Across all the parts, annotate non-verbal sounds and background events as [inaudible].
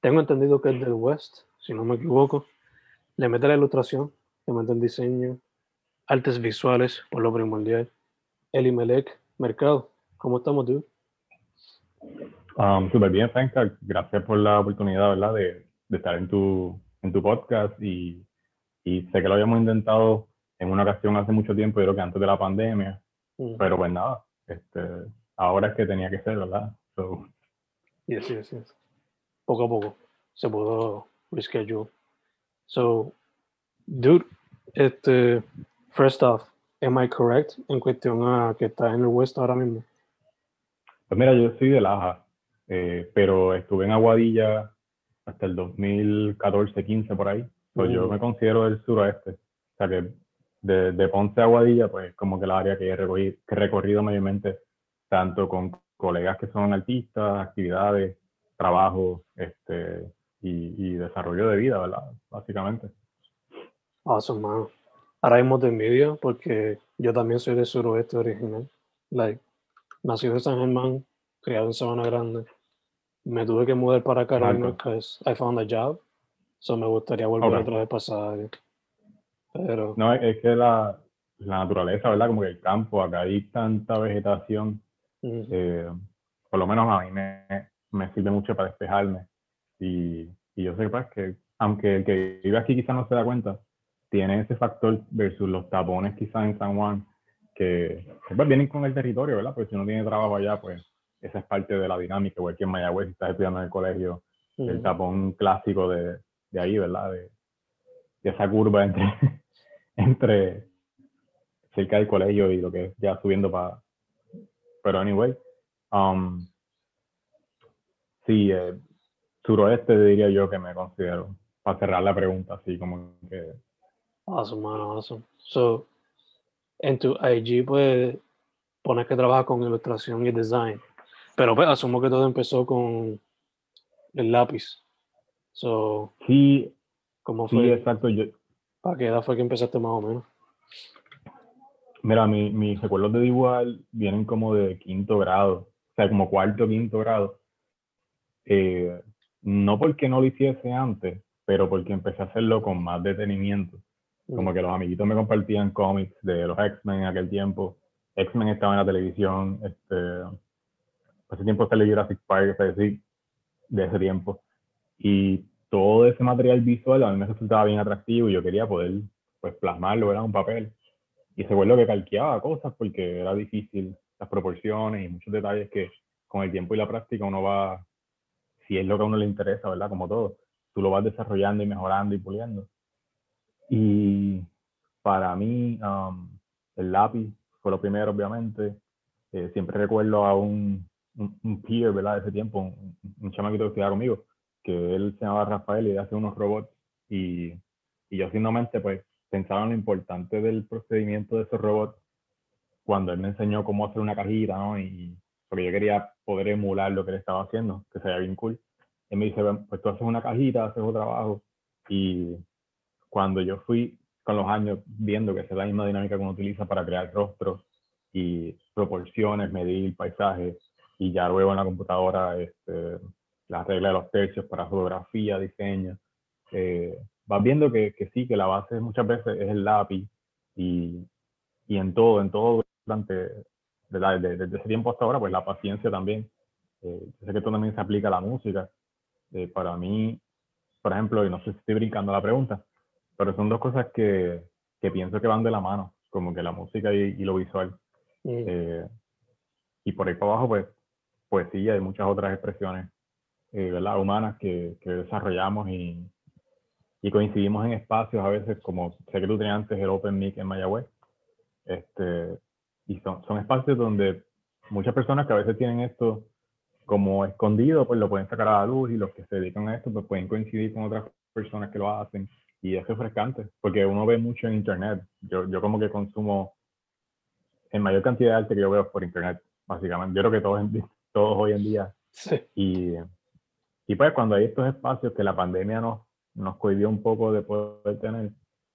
tengo entendido que es del West, si no me equivoco. Le mete la ilustración, le mete el diseño, artes visuales, por lo primordial. Eli Melek, Mercado. ¿Cómo estamos, dude? Um, Súper bien, Fencas. Gracias por la oportunidad, ¿verdad? De, de estar en tu, en tu podcast y, y sé que lo habíamos intentado en una ocasión hace mucho tiempo, yo creo que antes de la pandemia, Mm. pero pues nada, este, ahora es que tenía que ser, ¿verdad? So, Yes, yes, yes. Poco a poco se pudo reschedule. So, dude, este, first off, am I correct en cuestión a que está en el West ahora mismo? pues mira, yo soy de Laja, eh, pero estuve en Aguadilla hasta el 2014-15 por ahí. So, Yo Mm. me considero del suroeste, o sea que de, de Ponce a Aguadilla, pues como que el área que he recorrido, que he recorrido mayormente, tanto con colegas que son artistas, actividades, trabajo, este, y, y desarrollo de vida, ¿verdad? Básicamente. Awesome, man. Ahora mismo te envidio porque yo también soy del suroeste original. Like, nacido en San Germán, criado en Sabana Grande. Me tuve que mudar para Carolina because I found a job. So me gustaría volver Ok. otra vez para área. Pero, No, es, que la, la naturaleza, ¿verdad? Como que el campo, acá hay tanta vegetación, ujú, eh, por lo menos a mí me, me sirve mucho para despejarme. Y, y yo sé pues, que, aunque el que vive aquí quizás no se da cuenta, tiene ese factor versus los tapones quizás en San Juan, que pues, vienen con el territorio, ¿verdad? Porque si uno tiene trabajo allá, pues esa es parte de la dinámica, igual que en Mayagüez, si estás estudiando en el colegio, el ujú. tapón clásico de, de ahí, ¿verdad? De, de esa curva entre, [laughs] entre cerca del colegio y lo que es ya subiendo para... Pero anyway, um, sí, eh, suroeste diría yo que me considero, para cerrar la pregunta, así como que... Awesome, man, awesome. So, en tu IG, pues, pones que trabajas con ilustración y design. Pero, pues, asumo que todo empezó con el lápiz. So, Sí, ¿cómo sí, fue? exacto. Yo, ¿Para qué edad fue que empezaste más o menos? mira, mi, mis recuerdos de dibujar vienen como de quinto grado, o sea, como cuarto, quinto grado. Eh, no porque no lo hiciese antes, pero porque empecé a hacerlo con más detenimiento. Como que los amiguitos me compartían cómics de los X-Men en aquel tiempo. X-Men estaba en la televisión. Este, hace tiempo salió Jurassic Park, sea, sí, de ese tiempo. Y todo ese material visual a mí me resultaba bien atractivo y yo quería poder pues, plasmarlo en un papel. Y se lo que calqueaba cosas porque era difícil las proporciones y muchos detalles que con el tiempo y la práctica uno va, si es lo que a uno le interesa, ¿verdad? Como todo, tú lo vas desarrollando y mejorando y puliendo. Y para mí, um, el lápiz fue lo primero, obviamente. Eh, siempre recuerdo a un, un, un peer, ¿verdad? De ese tiempo, un, un chamaquito que estudiaba conmigo, que él se llamaba Rafael y hacía unos robots. Y, y yo, sin mente, pues, pensaba en lo importante del procedimiento de esos robots cuando él me enseñó cómo hacer una cajita, ¿no? Y porque yo quería poder emular lo que él estaba haciendo, que se veía bien cool. él me dice, pues tú haces una cajita, haces un trabajo. Y cuando yo fui con los años viendo que es la misma dinámica que uno utiliza para crear rostros y proporciones, medir paisajes, y ya luego en la computadora este, la regla de los tercios para fotografía, diseño, eh, vas viendo que, que, sí, que la base muchas veces es el lápiz y, y en todo, en todo durante, desde, desde ese tiempo hasta ahora, pues la paciencia también. Eh, yo sé que esto también se aplica a la música. Eh, para mí, por ejemplo, y no sé si estoy brincando la pregunta, pero son dos cosas que, que pienso que van de la mano, como que la música y, lo visual. Eh, y por ahí para abajo, pues, poesía y muchas otras expresiones ¿verdad? humanas que, que desarrollamos y, y, coincidimos en espacios a veces, como sé que tú tenías antes el Open Mic en Mayagüez, este, y son, son espacios donde muchas personas que a veces tienen esto como escondido, pues lo pueden sacar a la luz y los que se dedican a esto pues pueden coincidir con otras personas que lo hacen y es refrescante, porque uno ve mucho en internet. Yo, yo como que consumo en mayor cantidad de arte que yo veo por internet, básicamente. Yo creo que todos, todos hoy en día. Sí. Y, y pues cuando hay estos espacios que la pandemia nos, nos cohibió un poco de poder tener,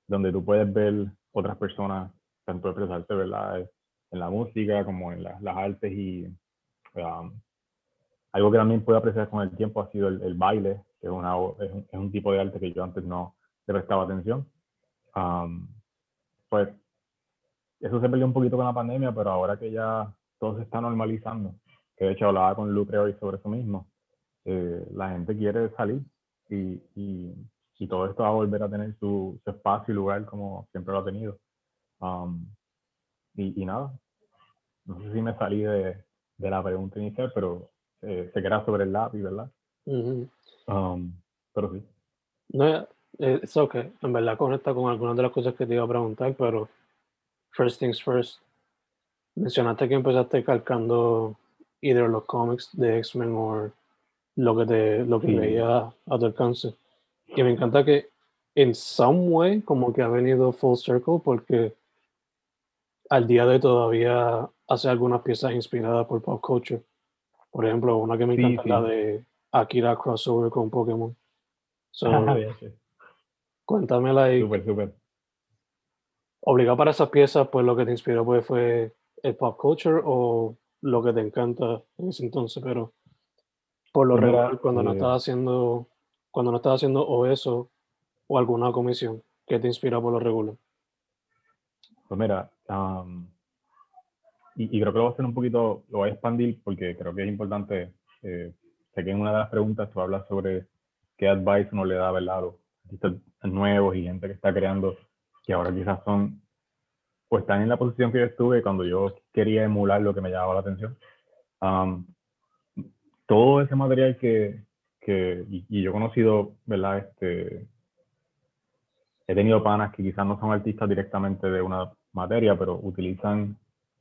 donde tú puedes ver otras personas, tanto expresarte, ¿verdad? En la música como en las artes y um, algo que también puedo apreciar con el tiempo ha sido el, baile, que es, una, es, un, tipo de arte que yo antes no le prestaba atención. pues eso se perdió un poquito con la pandemia, pero ahora que ya todo se está normalizando, que de hecho hablaba con Lucre hoy sobre eso mismo, eh, la gente quiere salir y, y, y, todo esto va a volver a tener su, su espacio y lugar como siempre lo ha tenido. Y, y, nada, no sé si me salí de, de la pregunta inicial, pero eh, se queda sobre el lápiz, ¿verdad? Um, pero sí. No, eso que en verdad conecta con algunas de las cosas que te iba a preguntar, pero first things first. Mencionaste que empezaste calcando either los cómics de X-Men o lo que te lo que veía a tu alcance. Y me encanta que en some way como que ha venido full circle porque al día de hoy todavía hace algunas piezas inspiradas por pop culture. Por ejemplo, una que me encanta es la de Akira crossover con Pokémon. So, [laughs] Cuéntamela ahí. Súper, súper. Obligado para esas piezas, pues lo que te inspiró pues, fue el pop culture o lo que te encanta en ese entonces, pero por lo regular, cuando no eh, estás haciendo, cuando no estás haciendo o eso o alguna comisión, ¿qué te inspira por lo regular? Pues mira, y, creo que lo voy a hacer un poquito, lo voy a expandir porque creo que es importante. Eh, sé que en una de las preguntas tú hablas sobre qué advice uno le da ¿verdad? a los artistas nuevos y gente que está creando, que ahora quizás son, pues están en la posición que yo estuve cuando yo quería emular lo que me llamaba la atención. todo ese material que, que y, y, yo he conocido, ¿verdad? Este, he tenido panas que quizás no son artistas directamente de una materia, pero utilizan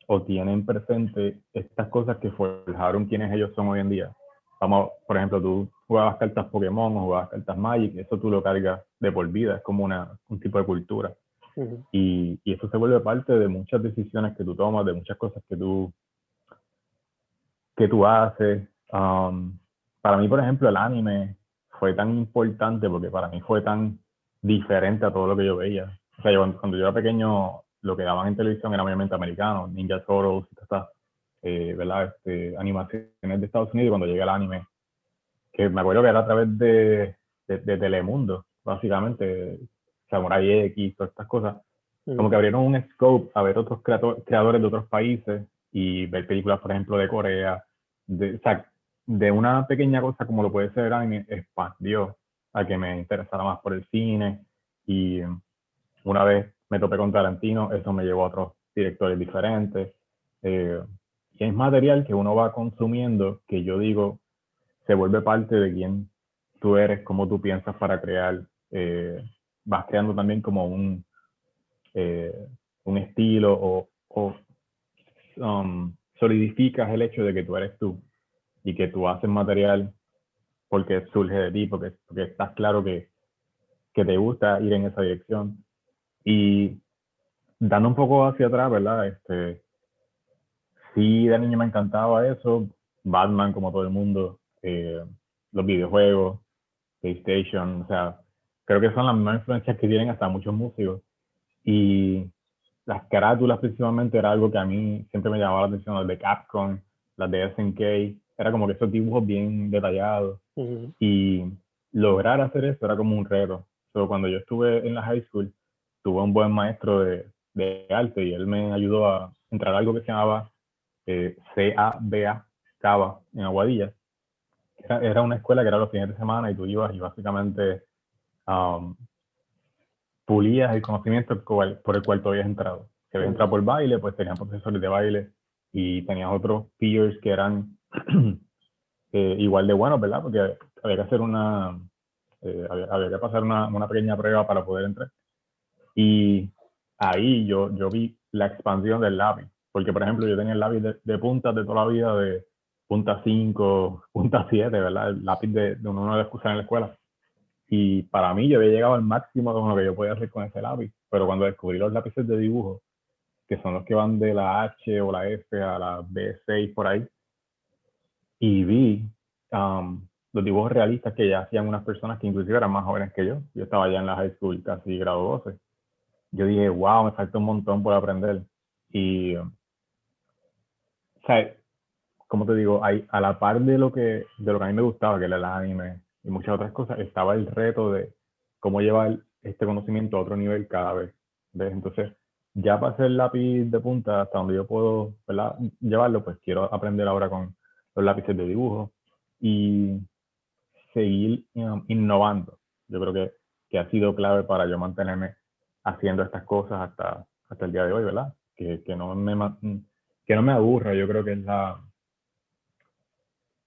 o tienen presente estas cosas que forjaron quienes ellos son hoy en día. Vamos, por ejemplo, tú jugabas cartas Pokémon o jugabas cartas Magic, eso tú lo cargas de por vida, es como una, un tipo de cultura. y, y, eso se vuelve parte de muchas decisiones que tú tomas, de muchas cosas que tú, que tú haces. Um, para mí, por ejemplo, el anime fue tan importante porque para mí fue tan diferente a todo lo que yo veía. O sea, cuando yo era pequeño lo que daban en televisión era mayormente americano, Ninja Turtles, estas, eh, ¿verdad? Este, animaciones de Estados Unidos, cuando llegué al anime, que me acuerdo que era a través de, de, Telemundo, básicamente, Samurai X, todas estas cosas, como que abrieron un scope a ver otros creadores de otros países y ver películas, por ejemplo, de Corea, de, o sea, de una pequeña cosa como lo puede ser el anime, expandió a que me interesara más por el cine y una vez me topé con Tarantino, eso me llevó a otros directores diferentes. Eh, y es material que uno va consumiendo que yo digo se vuelve parte de quién tú eres, cómo tú piensas para crear. Eh, vas creando también como un, eh, un estilo o, o um, solidificas el hecho de que tú eres tú y que tú haces material porque surge de ti, porque, porque estás claro que, que te gusta ir en esa dirección. Y dando un poco hacia atrás, ¿verdad? Este, sí, de niño me encantaba eso. Batman, como todo el mundo. Eh, los videojuegos, PlayStation, o sea, creo que son las mismas influencias que tienen hasta muchos músicos. Y las carátulas principalmente era algo que a mí siempre me llamaba la atención, las de Capcom, las de SNK, era como que esos dibujos bien detallados. Y lograr hacer eso era como un reto. Pero cuando yo estuve en la high school, tuve un buen maestro de, de arte y él me ayudó a entrar a algo que se llamaba eh, CABA, CABA, en Aguadilla. Era, era, una escuela que era los fines de semana y tú ibas y básicamente um, pulías el conocimiento por el cual tú habías entrado. Si habías entrado por baile, pues tenían profesores de baile y tenías otros peers que eran [clears throat] eh, igual de buenos, ¿verdad? Porque había que hacer una, eh, había, que pasar una, una, pequeña prueba para poder entrar. Y ahí yo, yo vi la expansión del lápiz, porque por ejemplo yo tenía el lápiz de, de puntas de toda la vida, de punta 5, [laughs] punta 7, ¿verdad? El lápiz de, de uno de usar en la escuela. Y para mí yo había llegado al máximo de lo que yo podía hacer con ese lápiz, pero cuando descubrí los lápices de dibujo, que son los que van de la H o la F a la B6 por ahí, y vi um, los dibujos realistas que ya hacían unas personas que inclusive eran más jóvenes que yo. Yo estaba ya en la high school, casi grado 12. Yo dije, wow, me falta un montón por aprender. Y, o sea, como te digo, hay, a la par de lo, que, de lo que a mí me gustaba, que era el anime y muchas otras cosas, estaba el reto de cómo llevar este conocimiento a otro nivel cada vez. ¿ves? Entonces, ya para hacer lápiz de punta hasta donde yo puedo ¿verdad? llevarlo, pues quiero aprender ahora con los lápices de dibujo y seguir innovando. Yo creo que, que, ha sido clave para yo mantenerme haciendo estas cosas hasta, hasta el día de hoy, ¿verdad? Que, que, no me, que no me aburra, yo creo que es la,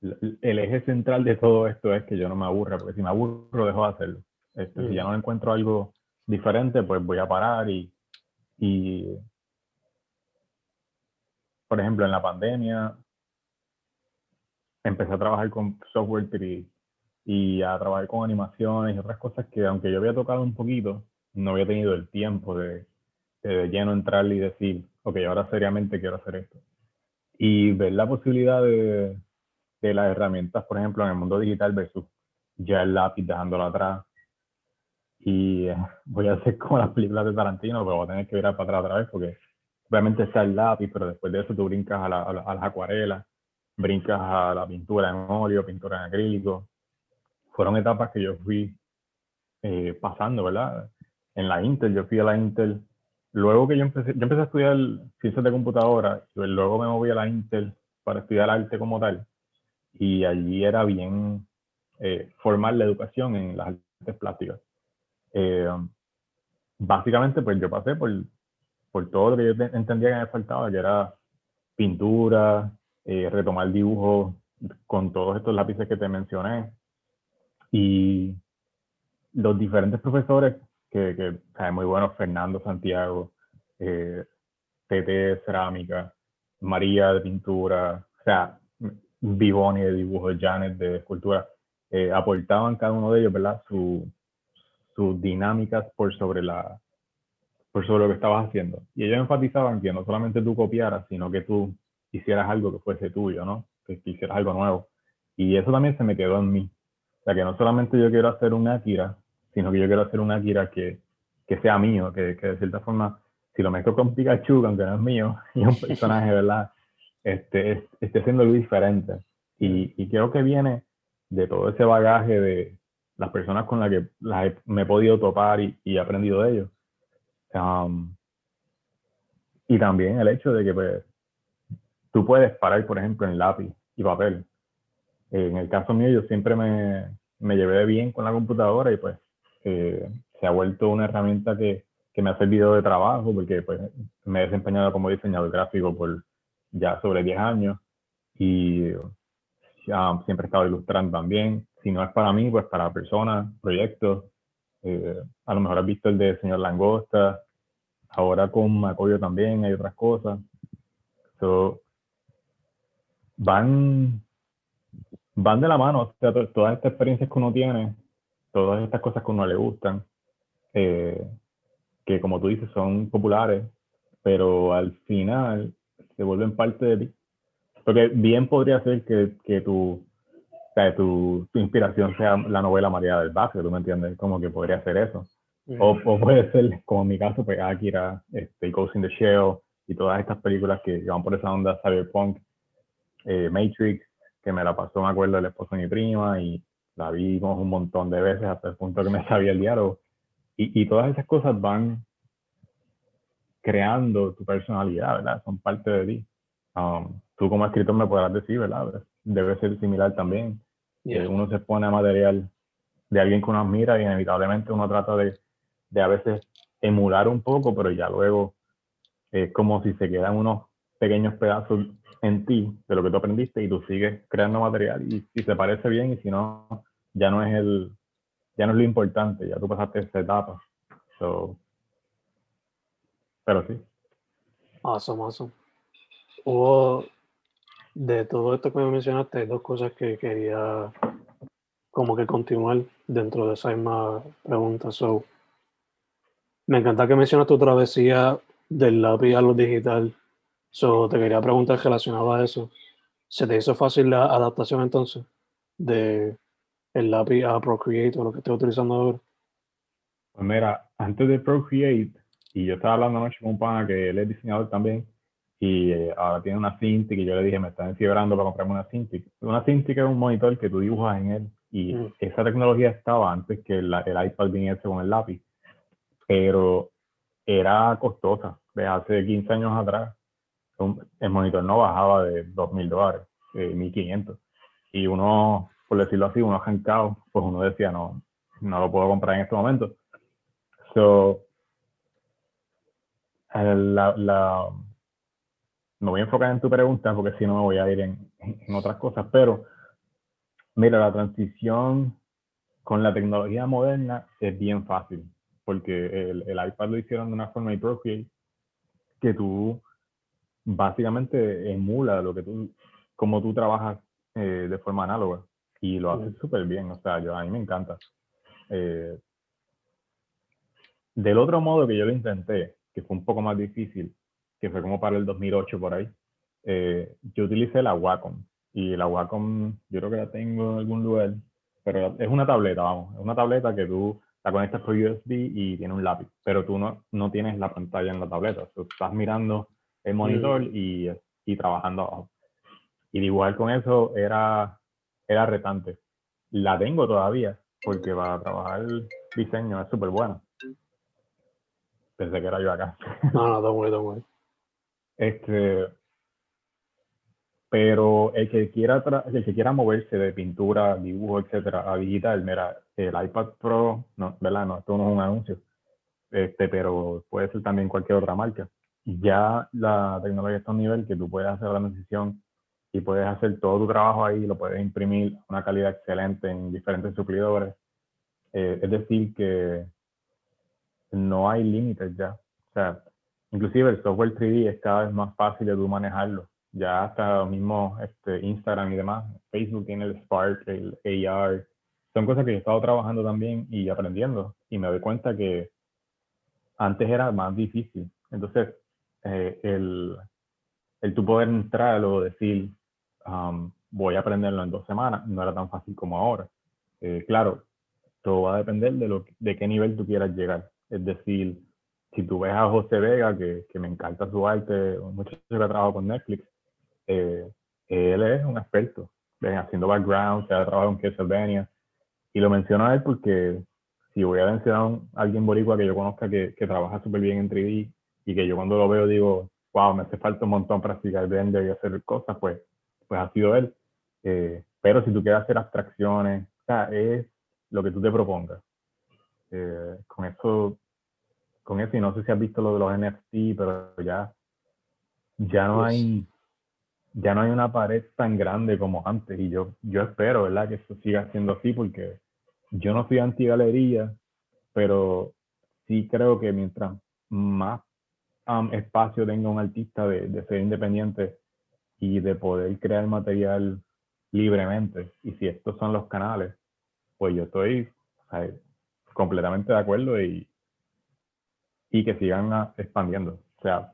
el eje central de todo esto es que yo no me aburra, porque si me aburro dejo de hacerlo. Este, Si ya no encuentro algo diferente, pues voy a parar y, y, por ejemplo, en la pandemia empecé a trabajar con software 3 y a trabajar con animaciones y otras cosas que aunque yo había tocado un poquito, no había tenido el tiempo de, de lleno entrar y decir, ok, ahora seriamente quiero hacer esto. Y ver la posibilidad de, de las herramientas, por ejemplo, en el mundo digital versus ya el lápiz dejándolo atrás. Y eh, voy a hacer como las películas de Tarantino, pero voy a tener que virar para atrás otra vez porque obviamente está el lápiz, pero después de eso tú brincas a, la, a, las acuarelas, brincas a la pintura en óleo, pintura en acrílico. Fueron etapas que yo fui eh, pasando, ¿verdad? En la Intel, yo fui a la Intel. Luego que yo empecé, yo empecé a estudiar ciencias de computadora, y luego me moví a la Intel para estudiar arte como tal y allí era bien eh, formal la educación en las artes plásticas. Eh, básicamente, pues yo pasé por, por todo lo que yo entendía que me faltaba, que era pintura, eh, retomar dibujos con todos estos lápices que te mencioné. Y los diferentes profesores, que, que muy buenos, Fernando Santiago, eh, TT Cerámica, María de Pintura, o sea, Vivoni de dibujo, Janet de escultura, eh, aportaban cada uno de ellos, ¿verdad? Su, sus dinámicas por sobre la por sobre lo que estabas haciendo. Y ellos enfatizaban que no solamente tú copiaras, sino que tú hicieras algo que fuese tuyo, ¿no? Que, hicieras algo nuevo. Y eso también se me quedó en mí. O sea, que no solamente yo quiero hacer un Akira, sino que yo quiero hacer un Akira que, que sea mío, que, que de cierta forma, si lo mezclo con Pikachu, aunque no es mío, [laughs] y es un [laughs] personaje, ¿verdad? este, esté haciendo algo diferente. Y, y, creo que viene de todo ese bagaje de las personas con las que me he podido topar y, y he aprendido de ellos. Um, y también el hecho de que pues, tú puedes parar, por ejemplo, en lápiz y papel. En el caso mío, yo siempre me, me llevé bien con la computadora y pues eh, se ha vuelto una herramienta que, que, me ha servido de trabajo porque pues me he desempeñado como diseñador gráfico por ya sobre 10 años y ya siempre he estado ilustrando también. Si no es para mí, pues para personas, proyectos. Eh, a lo mejor has visto el de Señor Langosta. Ahora con Macoyo también hay otras cosas. So, van, van de la mano. O sea, todas estas experiencias que uno tiene, todas estas cosas que a uno le gustan, eh, que como tú dices son populares, pero al final se vuelven parte de ti. Porque bien podría ser que, que tu sea, tu, tu, inspiración sea la novela María del Vázquez, ¿tú me entiendes? Como que podría ser eso. O, o, puede ser, como en mi caso, pues Akira, este, Ghost in the Shell y todas estas películas que van por esa onda cyberpunk, eh, Matrix, que me la pasó, me acuerdo, el esposo de mi prima y la vimos un montón de veces hasta el punto que me sabía el diálogo. Y, y todas esas cosas van creando tu personalidad, ¿verdad? Son parte de ti. Um, tú como escritor me podrás decir, ¿verdad? Debe ser similar también. Yeah. Uno se pone a material de alguien que uno admira y inevitablemente uno trata de, de a veces emular un poco, pero ya luego es como si se quedan unos pequeños pedazos en ti de lo que tú aprendiste y tú sigues creando material y si se parece bien y si no, ya no es el, ya no es lo importante, ya tú pasaste esa etapa. So, pero sí. Awesome, awesome. Hubo de todo esto que me mencionaste, dos cosas que quería como que continuar dentro de esa misma pregunta. So, me encanta que mencionas tu travesía del lápiz a lo digital. So, te quería preguntar relacionado a eso. ¿Se te hizo fácil la adaptación entonces de el lápiz a Procreate o lo que estoy utilizando ahora? Pues mira, antes de Procreate, y yo estaba hablando anoche con un pana que él es diseñador también, y eh, ahora tiene una Cintiq, y yo le dije, me están enfiebrando para comprarme una Cintiq. Una Cintiq es un monitor que tú dibujas en él, y mm. esa tecnología estaba antes que el, el iPad viniese con el lápiz, pero era costosa. De hace 15 años atrás, el monitor no bajaba de 2.000 dólares, eh, 1.500. Y uno, por decirlo así, uno arrancado, pues uno decía, no, no lo puedo comprar en este momento. So, la, la, me voy a enfocar en tu pregunta porque si no me voy a ir en, en otras cosas, pero mira, la transición con la tecnología moderna es bien fácil porque el, el, iPad lo hicieron de una forma y Procreate que tú básicamente emula lo que tú, como tú trabajas eh, de forma análoga y lo haces súper bien, o sea, yo, a mí me encanta. Eh, del otro modo que yo lo intenté, que fue un poco más difícil, que fue como para el 2008 por ahí, eh, yo utilicé la Wacom y la Wacom yo creo que la tengo en algún lugar, pero es una tableta, vamos, es una tableta que tú la conectas por USB y tiene un lápiz, pero tú no, no tienes la pantalla en la tableta, tú estás mirando el monitor y, y trabajando abajo. Y de igual con eso era, era retante. La tengo todavía, porque para trabajar diseño es súper buena. Pensé que era yo acá. [laughs] No, no, don't worry, don't worry. Este, pero el que quiera el que quiera moverse de pintura, dibujo, etcétera, a digital, mira, el iPad Pro, no, ¿verdad? No, esto no es un anuncio, este, pero puede ser también cualquier otra marca. Ya la tecnología está a un nivel que tú puedes hacer la transición y puedes hacer todo tu trabajo ahí, lo puedes imprimir una calidad excelente en diferentes suplidores. Eh, es decir, que no hay límites ya. O sea, inclusive el software 3D es cada vez más fácil de tú manejarlo ya hasta mismo este, Instagram y demás, Facebook tiene el Spark, el AR, son cosas que he estado trabajando también y aprendiendo y me doy cuenta que antes era más difícil. Entonces, eh, el, el tú poder entrar o decir, um, voy a aprenderlo en dos semanas, no era tan fácil como ahora. Eh, claro, todo va a depender de, lo, de qué nivel tú quieras llegar. Es decir, si tú ves a José Vega, que, que me encanta su arte, mucho que ha trabajado con Netflix, eh, él es un experto haciendo background, se ha trabajado en Castlevania. Y lo menciono a él porque si voy a mencionar a alguien boricua que yo conozca que, que trabaja súper bien en 3D y que yo cuando lo veo digo, wow, me hace falta un montón practicar Blender y hacer cosas, pues, pues ha sido él. Eh, pero si tú quieres hacer abstracciones, o sea, es lo que tú te propongas. Eh, con eso, con eso, y no sé si has visto lo de los NFT, pero ya, ya no hay ya no hay una pared tan grande como antes y yo, yo espero, ¿verdad? Que eso siga siendo así porque yo no soy anti-galería, pero sí creo que mientras más um, espacio tenga un artista de, de, ser independiente y de poder crear material libremente, y si estos son los canales, pues yo estoy completamente de acuerdo y, y que sigan expandiendo. O sea,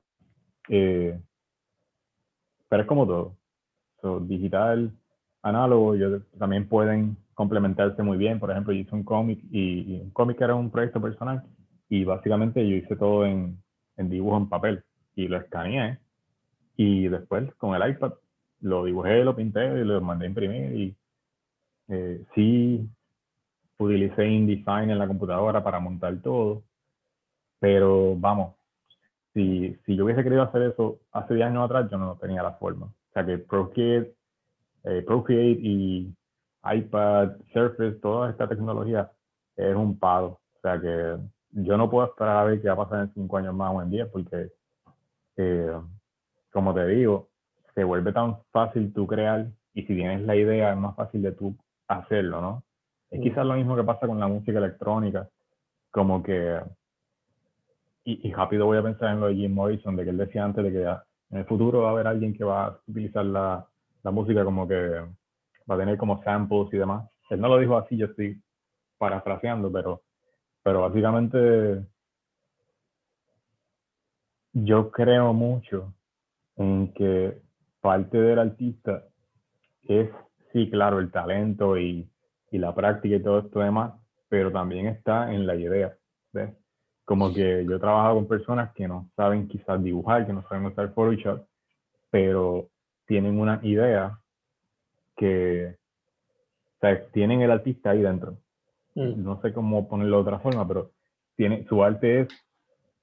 eh, pero es como todo. So, digital, análogos también pueden complementarse muy bien. Por ejemplo, yo hice un cómic y, un cómic era un proyecto personal y básicamente yo hice todo en, en dibujo en papel y lo escaneé y después con el iPad lo dibujé, lo pinté y lo mandé a imprimir y eh, sí utilicé InDesign en la computadora para montar todo, pero vamos, si, si yo hubiese querido hacer eso hace 10 años atrás, yo no tenía la forma. O sea que Procreate, eh, Procreate y iPad, Surface, toda esta tecnología es un pago. O sea que yo no puedo esperar a ver qué va a pasar en 5 años más o en 10 porque, eh, como te digo, se vuelve tan fácil tú crear y si tienes la idea es más fácil de tú hacerlo, ¿no? Es quizás lo mismo que pasa con la música electrónica, como que, y, rápido voy a pensar en lo de Jim Morrison, de que él decía antes de que en el futuro va a haber alguien que va a utilizar la, la música como que va a tener como samples y demás. Él no lo dijo así, yo estoy parafraseando, pero, pero básicamente yo creo mucho en que parte del artista es, sí, claro, el talento y, y la práctica y todo esto demás, pero también está en la idea, ¿ves? Como que yo he trabajado con personas que no saben quizás dibujar, que no saben usar Photoshop, pero tienen una idea que, o sea, tienen el artista ahí dentro. Mm. No sé cómo ponerlo de otra forma, pero tiene, su arte es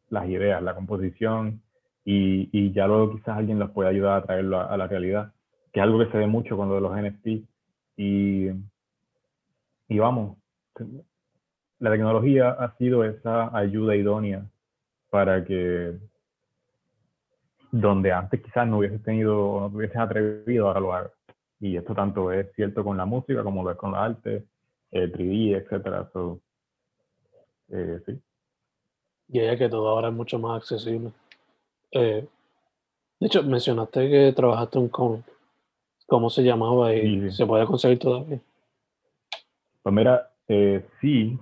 las ideas, la composición, y, y, ya luego quizás alguien los puede ayudar a traerlo a, la realidad, que es algo que se ve mucho cuando de los NFT. Y, y vamos, la tecnología ha sido esa ayuda idónea para que donde antes quizás no hubieses tenido o no te hubieses atrevido, ahora lo. Y esto tanto es cierto con la música como lo es con la arte, el 3D, etcétera. eh, sí. Y ella que todo ahora es mucho más accesible. Eh, de hecho, mencionaste que trabajaste un cómic. ¿Cómo se llamaba y se puede conseguir todavía? Pues mira, eh, sí.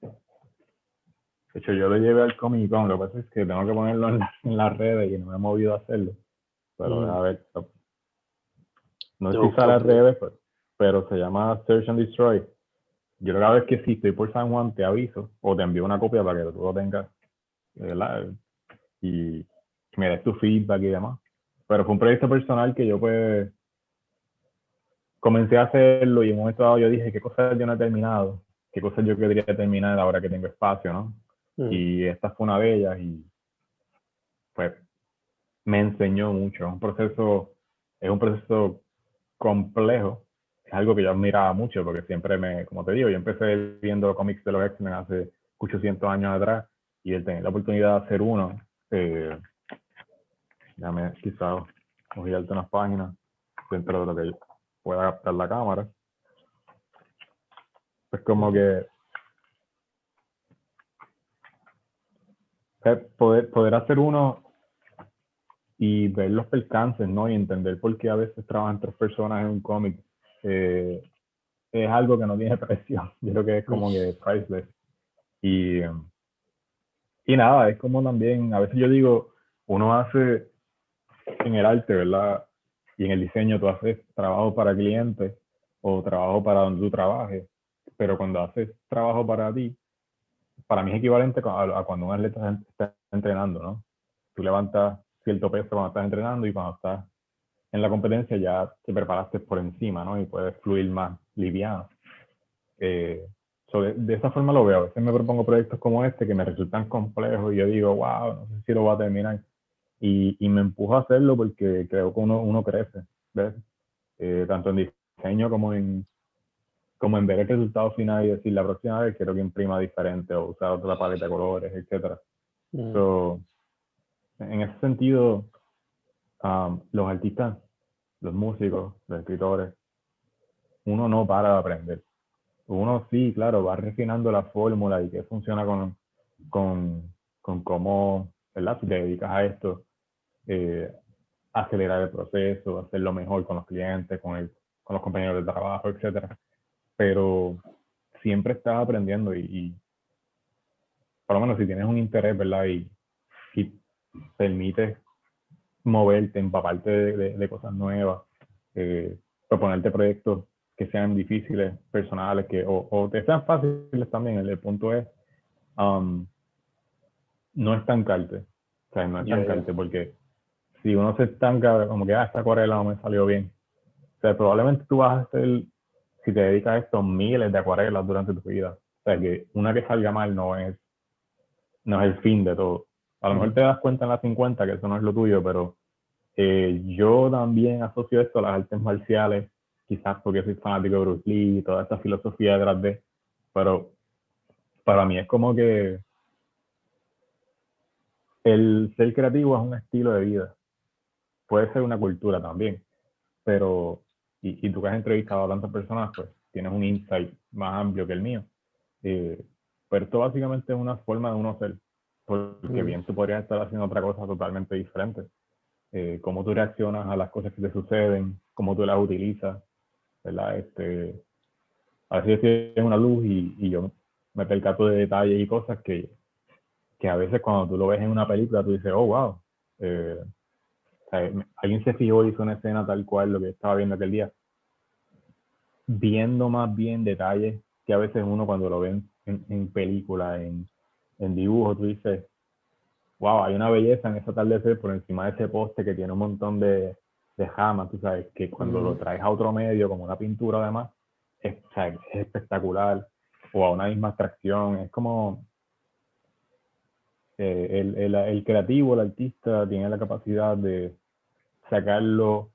De hecho, yo lo llevé al Comic Con. Lo que pasa es que tengo que ponerlo en, las redes y no me he movido a hacerlo. Pero mm. a ver. No sé si las redes, pues, pero se llama Search and Destroy. Yo cada vez que sí estoy por San Juan te aviso o te envío una copia para que tú lo tengas. ¿verdad? y me des tu feedback y demás. Pero fue un proyecto personal que yo pues comencé a hacerlo y en un momento dado yo dije, ¿qué cosas yo no he terminado? ¿Qué cosas yo quería terminar ahora que tengo espacio, no? Mm. Y esta fue una de ellas y pues me enseñó mucho. Es un proceso, es un proceso complejo. Es algo que yo admiraba mucho porque siempre me, como te digo, yo empecé viendo cómics de los X-Men hace 800 años atrás y el tener la oportunidad de hacer uno eh, déjame quizás girarte unas páginas dentro de lo que pueda captar la cámara. Es como que poder, poder hacer uno y ver los percances, ¿no? Y entender por qué a veces trabajan tres personas en un cómic. Eh, es algo que no tiene [laughs] precio. Yo creo que es como que priceless. Y, y nada, es como también, a veces yo digo, uno hace en el arte, ¿verdad? Y en el diseño tú haces trabajo para clientes o trabajo para donde tú trabajes, pero cuando haces trabajo para ti, para mí es equivalente a, cuando un atleta está entrenando, ¿no? Tú levantas cierto peso cuando estás entrenando y cuando estás en la competencia ya te preparaste por encima, ¿no? Y puedes fluir más liviano. Eh, de, esa forma lo veo. A veces me propongo proyectos como este que me resultan complejos y yo digo, wow, no sé si lo voy a terminar. Y, y me empujo a hacerlo porque creo que uno, uno crece, ¿ves? Eh, tanto en diseño como en, como en ver el resultado final y decir la próxima vez quiero que imprima diferente o usar otra paleta de colores, etc. Mm. en ese sentido, um, los artistas, los músicos, los escritores, uno no para de aprender uno sí, claro, va refinando la fórmula y que funciona con, con, con cómo, ¿verdad? Si te dedicas a esto, eh, acelerar el proceso, hacerlo mejor con los clientes, con, el, con los compañeros de trabajo, etc. Pero siempre estás aprendiendo y, y, por lo menos si tienes un interés, ¿verdad? Y, y permites moverte, empaparte de, de, de cosas nuevas, eh, proponerte proyectos que sean difíciles, personales, que, o, o que sean fáciles también. El, punto es um, no estancarte. O sea, no estancarte, porque si uno se estanca, como que, ah, esta acuarela no me salió bien. O sea, probablemente tú vas a hacer, si te dedicas a esto, miles de acuarelas durante tu vida. O sea, que una que salga mal no es, no es el fin de todo. A lo mejor te das cuenta en las 50 que eso no es lo tuyo, pero eh, yo también asocio esto a las artes marciales, quizás porque soy fanático de Bruce Lee y toda esta filosofía detrás de, pero para mí es como que el ser creativo es un estilo de vida. Puede ser una cultura también, pero, y, tú que has entrevistado a tantas personas, pues tienes un insight más amplio que el mío. Eh, pero esto básicamente es una forma de uno ser, porque bien tú podrías estar haciendo otra cosa totalmente diferente. Eh, cómo tú reaccionas a las cosas que te suceden, cómo tú las utilizas, ¿verdad? Este, a veces en una luz y, y, yo me percato de detalles y cosas que, que a veces cuando tú lo ves en una película tú dices, oh, wow, eh, alguien se fijó y hizo una escena tal cual lo que estaba viendo aquel día, viendo más bien detalles que a veces uno cuando lo ve en, en película, en, en dibujo, tú dices, wow, hay una belleza en ese atardecer por encima de ese poste que tiene un montón de, de jamas, tú sabes, que cuando lo traes a otro medio, como una pintura además, es, es espectacular, o a una misma atracción, es como eh, el, el, el, creativo, el artista, tiene la capacidad de sacarlo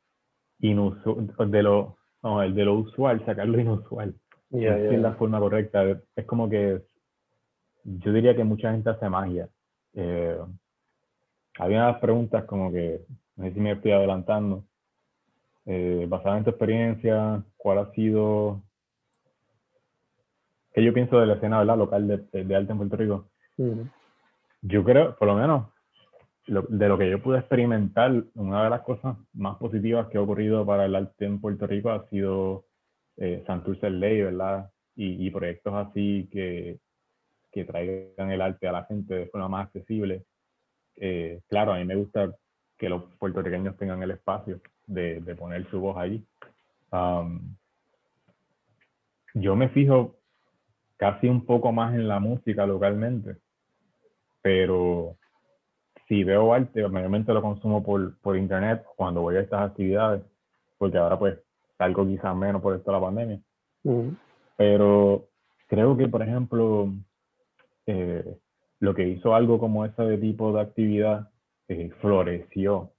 inusual, de lo, no, el de lo usual, sacarlo inusual. es la forma correcta. Es como que yo diría que mucha gente hace magia eh, había unas preguntas como que, no sé si me estoy adelantando, eh, basada en tu experiencia, ¿cuál ha sido, qué yo pienso de la escena ¿verdad? local de, de, arte en Puerto Rico? Yo creo, por lo menos, de lo que yo pude experimentar, una de las cosas más positivas que ha ocurrido para el arte en Puerto Rico ha sido eh, Santurce Ley, ¿verdad? Y, y, proyectos así que, que traigan el arte a la gente de forma más accesible. Eh, claro, a mí me gusta que los puertorriqueños tengan el espacio de, de poner su voz ahí. yo me fijo casi un poco más en la música localmente, pero si veo arte, mayormente lo consumo por, por internet cuando voy a estas actividades, porque ahora pues salgo quizás menos por esto de la pandemia. Pero creo que, por ejemplo, eh, lo que hizo algo como ese tipo de actividad eh, floreció.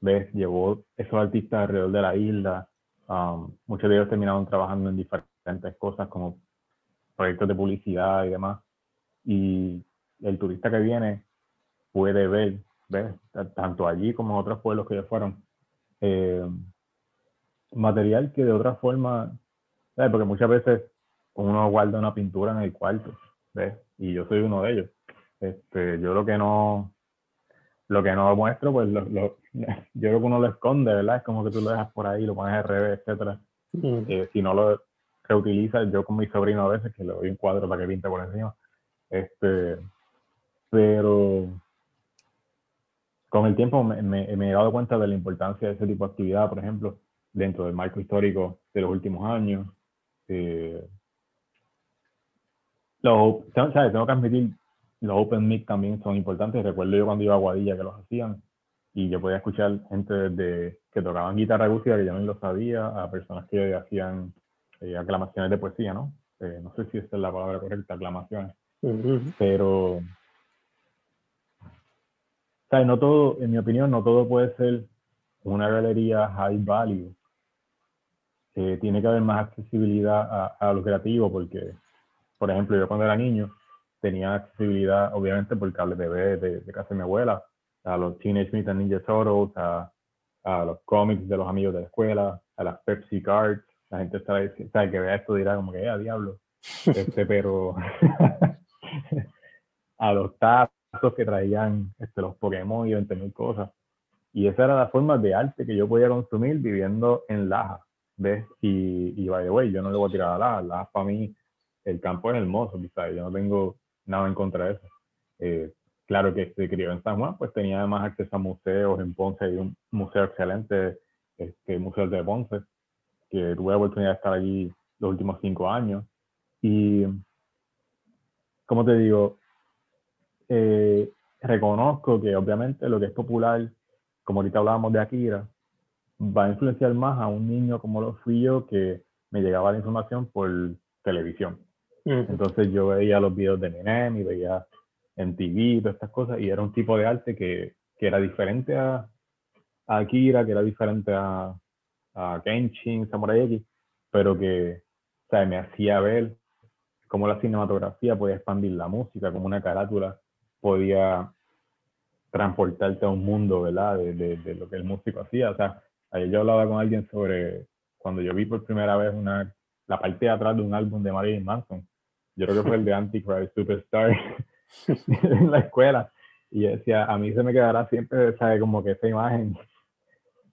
¿Ves? Llevó esos artistas alrededor de la isla. Um, muchos de ellos terminaron trabajando en diferentes cosas como proyectos de publicidad y demás. Y el turista que viene puede ver, ¿ves? Tanto allí como en otros pueblos que ya fueron. Eh, material que de otra forma, ¿sabes? porque muchas veces uno guarda una pintura en el cuarto y yo soy uno de ellos. Este, yo lo que no, lo que no muestro, pues lo, [laughs] yo creo que uno lo esconde, ¿verdad? Es como que tú lo dejas por ahí, lo pones al revés, etcétera. Eh, si no lo reutilizas, yo con mi sobrino a veces, que le doy un cuadro para que pinte por encima. Este, pero con el tiempo me, me, he dado cuenta de la importancia de ese tipo de actividad, por ejemplo, dentro del marco histórico de los últimos años. Eh, los, ¿sabes? Tengo que admitir, los open mic también son importantes. Recuerdo yo cuando iba a Guadilla que los hacían y yo podía escuchar gente desde que tocaban guitarra acústica que yo no lo sabía, a personas que hacían eh, aclamaciones de poesía, ¿no? Eh, no sé si esta es la palabra correcta, aclamaciones. Pero, ¿sabes? No todo, en mi opinión, no todo puede ser una galería high value. Eh, tiene que haber más accesibilidad a, a los creativos porque por ejemplo, yo cuando era niño tenía accesibilidad, obviamente, por cable TV de, de casa de mi abuela, a los Teenage Mutant Ninja Turtles, a, a, los cómics de los amigos de la escuela, a las Pepsi Cards. La gente está sabe que vea esto dirá como que, a diablo. Este, pero [laughs] a los tazos que traían este, los Pokémon y 20 mil cosas. Y esa era la forma de arte que yo podía consumir viviendo en Laja. ¿Ves? Y, y by the way, yo no le voy a tirar a Laja. Laja para mí el campo es hermoso, quizás, yo no tengo nada en contra de eso. Eh, claro que se crió en San Juan, pues tenía además acceso a museos, en Ponce hay un museo excelente, este Museo de Ponce, que tuve la oportunidad de estar allí los últimos cinco años. Y, como te digo, eh, reconozco que obviamente lo que es popular, como ahorita hablábamos de Akira, va a influenciar más a un niño como lo fui yo, que me llegaba la información por televisión. Entonces yo veía los videos de Eminem y veía en TV todas estas cosas y era un tipo de arte que, que era diferente a, a, Akira, que era diferente a, a Kenshin, Samurai X, pero que o sea, me hacía ver cómo la cinematografía podía expandir la música, como una carátula podía transportarte a un mundo, ¿verdad? De, de, de, lo que el músico hacía. O sea, ayer yo hablaba con alguien sobre cuando yo vi por primera vez una, la parte de atrás de un álbum de Marilyn Manson. Yo creo que fue el de Antichrist Superstar [laughs] en la escuela. Y yo decía, a mí se me quedará siempre, ¿sabe? Como que esa imagen,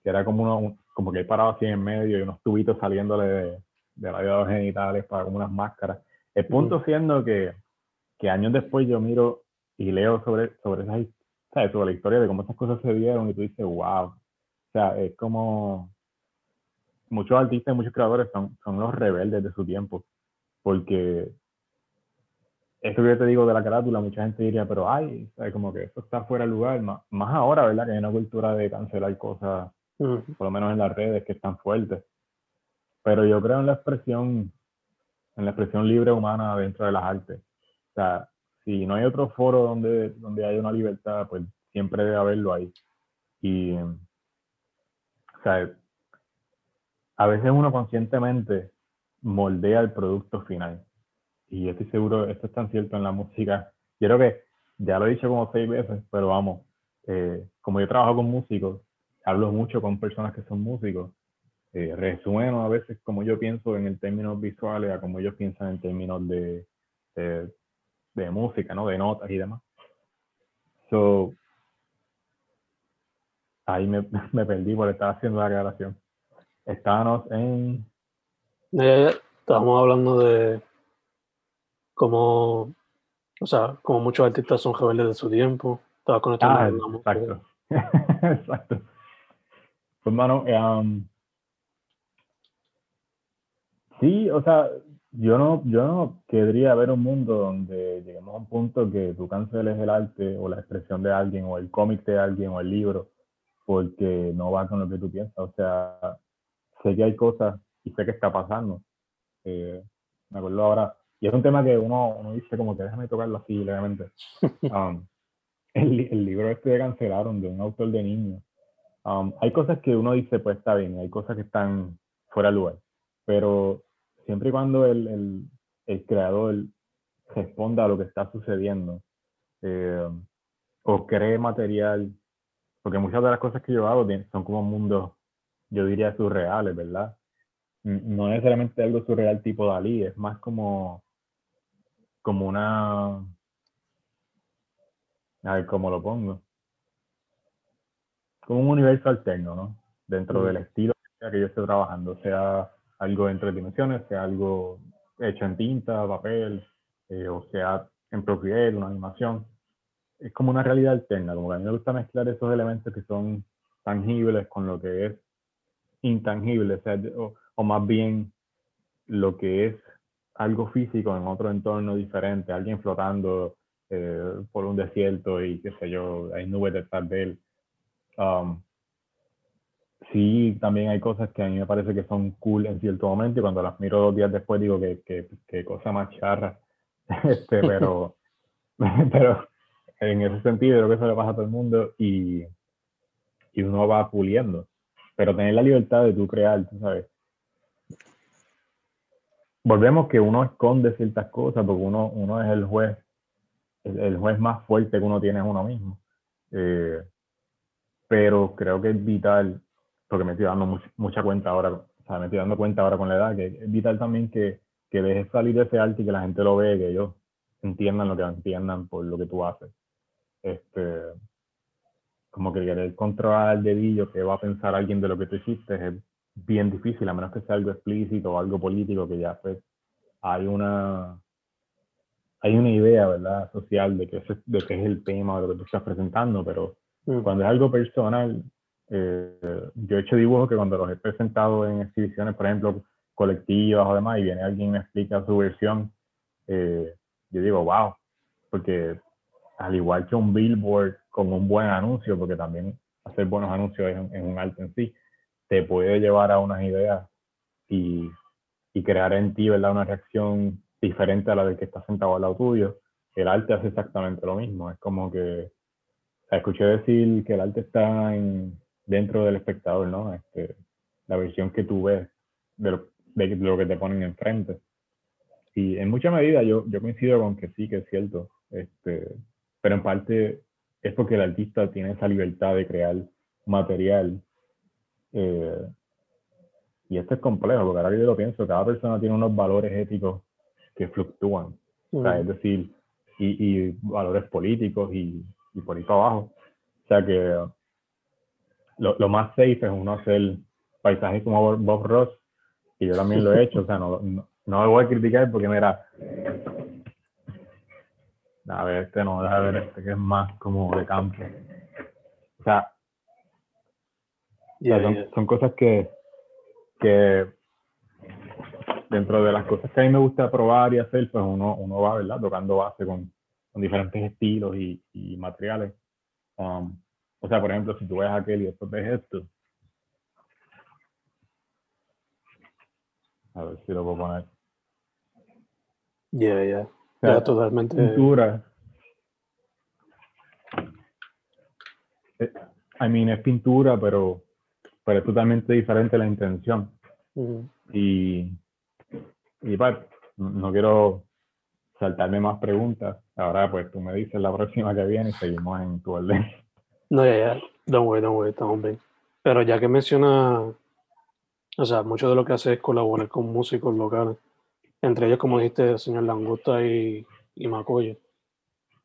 que era como uno, como que él parado así en medio y unos tubitos saliéndole de, de los genitales para como unas máscaras. El punto siendo que, que años después yo miro y leo sobre, sobre esas sobre la historia de cómo esas cosas se dieron y tú dices, wow. O sea, es como muchos artistas y muchos creadores son, son los rebeldes de su tiempo. Porque esto que yo te digo de la carátula, mucha gente diría, pero ay, como que eso está fuera de lugar. Más, más ahora, ¿verdad? Que hay una cultura de cancelar cosas, por lo menos en las redes, que están fuertes. Pero yo creo en la expresión, en la expresión libre humana dentro de las artes. O sea, si no hay otro foro donde, donde hay una libertad, pues siempre debe haberlo ahí. Y, o sea, a veces uno conscientemente moldea el producto final. Y yo estoy seguro, esto es tan cierto en la música. Yo creo que ya lo he dicho como seis veces, pero vamos, eh, como yo trabajo con músicos, hablo mucho con personas que son músicos, eh, resueno a veces como yo pienso en el términos visuales a como ellos piensan en términos de, de, de música, ¿no? De notas y demás. So, ahí me, [laughs] me perdí por estar haciendo la aclaración. Estábamos en... estábamos hablando de cómo, o sea, como muchos artistas son rebeldes de su tiempo. Estaba conectando ah, exacto. [laughs] exacto. Pues, mano, um, sí, o sea, yo no, yo no querría ver un mundo donde lleguemos a un punto que tú canceles el arte o la expresión de alguien o el cómic de alguien o el libro porque no va con lo que tú piensas. O sea, sé que hay cosas y sé que está pasando. Eh, me acuerdo ahora, y es un tema que uno, uno dice como que déjame tocarlo así levemente. [laughs] Um, el, el, libro este de cancelaron de un autor de niños. Um, hay cosas que uno dice, pues está bien, hay cosas que están fuera de lugar, pero siempre y cuando el, el, el creador responda a lo que está sucediendo eh, o cree material, porque muchas de las cosas que yo hago son como mundos, yo diría, surreales, ¿verdad? No necesariamente algo surreal tipo Dalí, es más como, como una... A ver cómo lo pongo. Como un universo alterno, ¿no? Dentro del estilo que yo estoy trabajando, sea algo en tres dimensiones, sea algo hecho en tinta, papel, eh, o sea en propiedad, una animación. Es como una realidad alterna, como que a mí me gusta mezclar esos elementos que son tangibles con lo que es intangible, o, sea, o, más bien lo que es algo físico en otro entorno diferente, alguien flotando eh, por un desierto y qué sé yo, hay nubes detrás de él. Um, sí, también hay cosas que a mí me parece que son cool en cierto momento y cuando las miro dos días después digo que, que, que cosa más charra. [laughs] este, pero, [laughs] pero en ese sentido creo que eso le pasa a todo el mundo y, y uno va puliendo. Pero tener la libertad de tú crear, tú sabes. Volvemos que uno esconde ciertas cosas porque uno, uno es el juez, el, juez más fuerte que uno tiene es uno mismo. Eh, pero creo que es vital porque me estoy dando mucha cuenta ahora, o sea, me estoy dando cuenta ahora con la edad, que es vital también que, que dejes salir ese arte y que la gente lo vea, que ellos entiendan lo que entiendan por lo que tú haces. Este, como que querer controlar el dedillo que va a pensar alguien de lo que tú hiciste es bien difícil, a menos que sea algo explícito o algo político, que ya pues hay una hay una idea, ¿verdad?, social de que, de que es el tema de lo que tú estás presentando, pero mm. cuando es algo personal, Eh, yo he hecho dibujos que cuando los he presentado en exhibiciones, por ejemplo, colectivas o demás, y viene alguien y me explica su versión, eh, yo digo, wow, porque al igual que un billboard con un buen anuncio, porque también hacer buenos anuncios es, un arte en sí, te puede llevar a unas ideas y, y crear en ti, ¿verdad? Una reacción diferente a la del que está sentado al lado tuyo. El arte hace exactamente lo mismo. Es como que escuché decir que el arte está en, dentro del espectador, ¿no? Este, la versión que tú ves de lo, de lo que te ponen enfrente. Y en mucha medida yo, yo coincido con que sí, que es cierto. Este, pero en parte es porque el artista tiene esa libertad de crear material. Eh, y esto es complejo, porque ahora que yo lo pienso, cada persona tiene unos valores éticos que fluctúan. o sea, es decir, y, y valores políticos y, y, por ahí para abajo. O sea que lo, lo, más safe es uno hacer paisajes como Bob Ross, y yo también lo he [laughs] hecho, o sea, no, no, no me voy a criticar porque mira, a ver, este no, a ver este que es más como de campo. O sea, son, cosas que, que dentro de las cosas que a mí me gusta probar y hacer, pues uno, uno va, ¿verdad? Tocando base con, con diferentes estilos y, y materiales. Um, o sea, por ejemplo, si tú ves aquel y después ves esto. A ver si lo puedo poner. Yeah, yeah totalmente. Pintura. Eh, I mean, es pintura, pero, pero es totalmente diferente la intención. Y, y pues, no quiero saltarme más preguntas. Ahora, pues tú me dices la próxima que viene y seguimos en tu orden. No, ya, ya. Don't worry, don't worry, estamos bien. Pero ya que menciona, o sea, mucho de lo que hace es colaborar con músicos locales entre ellos, como dijiste, el señor Langusta y, y Macoyo.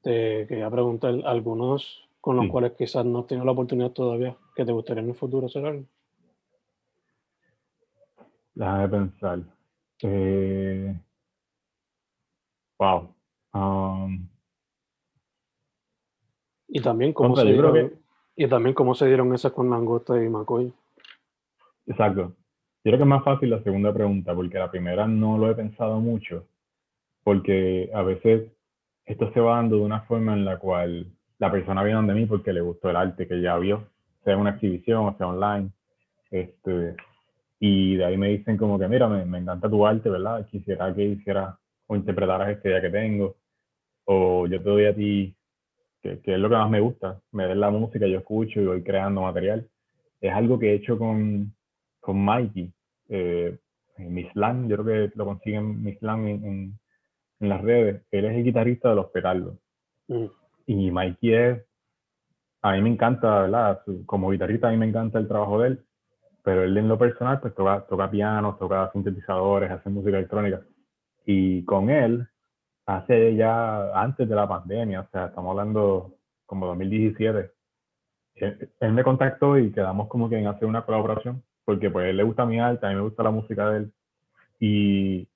Te quería preguntar, algunos con los cuales quizás no has tenido la oportunidad todavía, que te gustaría en el futuro hacer algo. Déjame pensar. Eh, wow. Um, y también cómo se dieron, y también cómo se dieron esas con Langosta y Macoy. Exacto. Yo creo que es más fácil la segunda pregunta, porque la primera no lo he pensado mucho, porque a veces esto se va dando de una forma en la cual la persona viene de mí porque le gustó el arte que ya vio, sea una exhibición o sea online, este, y de ahí me dicen como que, mira, me, me encanta tu arte, ¿verdad? Quisiera que hicieras o interpretaras este día que tengo, o yo te doy a ti, que, que es lo que más me gusta, me des la música, yo escucho y voy creando material. Es algo que he hecho con, con Mikey, eh, Mislan, yo creo que lo consiguen Mislan en, en, en, las redes. Él es el guitarrista de Los Peraldos. Mm. Y Mikey es, a mí me encanta, ¿verdad? Como guitarrista a mí me encanta el trabajo de él, pero él en lo personal pues toca, toca piano, toca sintetizadores, hace música electrónica. Y con él, hace ya antes de la pandemia, o sea, estamos hablando como 2017, él, me contactó y quedamos como que en hacer una colaboración porque pues él le gusta mi arte, a mí me gusta la música de él. Y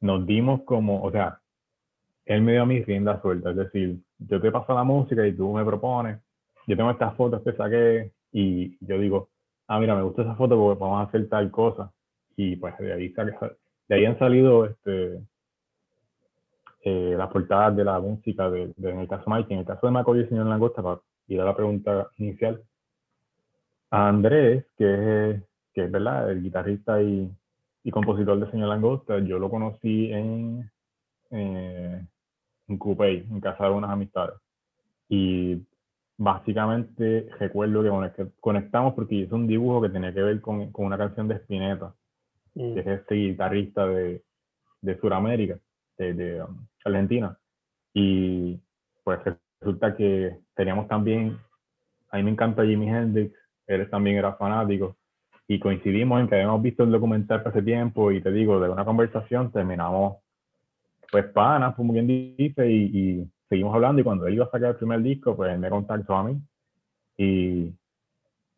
nos dimos como, o sea, él me dio a mi rienda suelta, es decir, yo te paso la música y tú me propones, yo tengo estas fotos que saqué y yo digo, ah, mira, me gusta esa foto porque vamos a hacer tal cosa. Y pues de ahí, de ahí han salido este, eh, las portadas de la música, de, en el caso de Mike, en el caso de Macaulay y Señor Langosta, para ir a la pregunta inicial, a Andrés, que es que es verdad, el guitarrista y, y compositor de Señor Langosta, yo lo conocí en, eh, en Coupé, en casa de unas amistades. Y básicamente recuerdo que conectamos porque hizo un dibujo que tenía que ver con, con una canción de Spinetta, mm. que es este guitarrista de, de Sudamérica, de, de um, Argentina. Y pues resulta que teníamos también, a mí me encanta Jimi Hendrix, él también era fanático, y coincidimos en que habíamos visto el documental hace tiempo y te digo, de una conversación terminamos pues panas, como quien dice, y, y, seguimos hablando y cuando él iba a sacar el primer disco, pues él me contactó a mí y,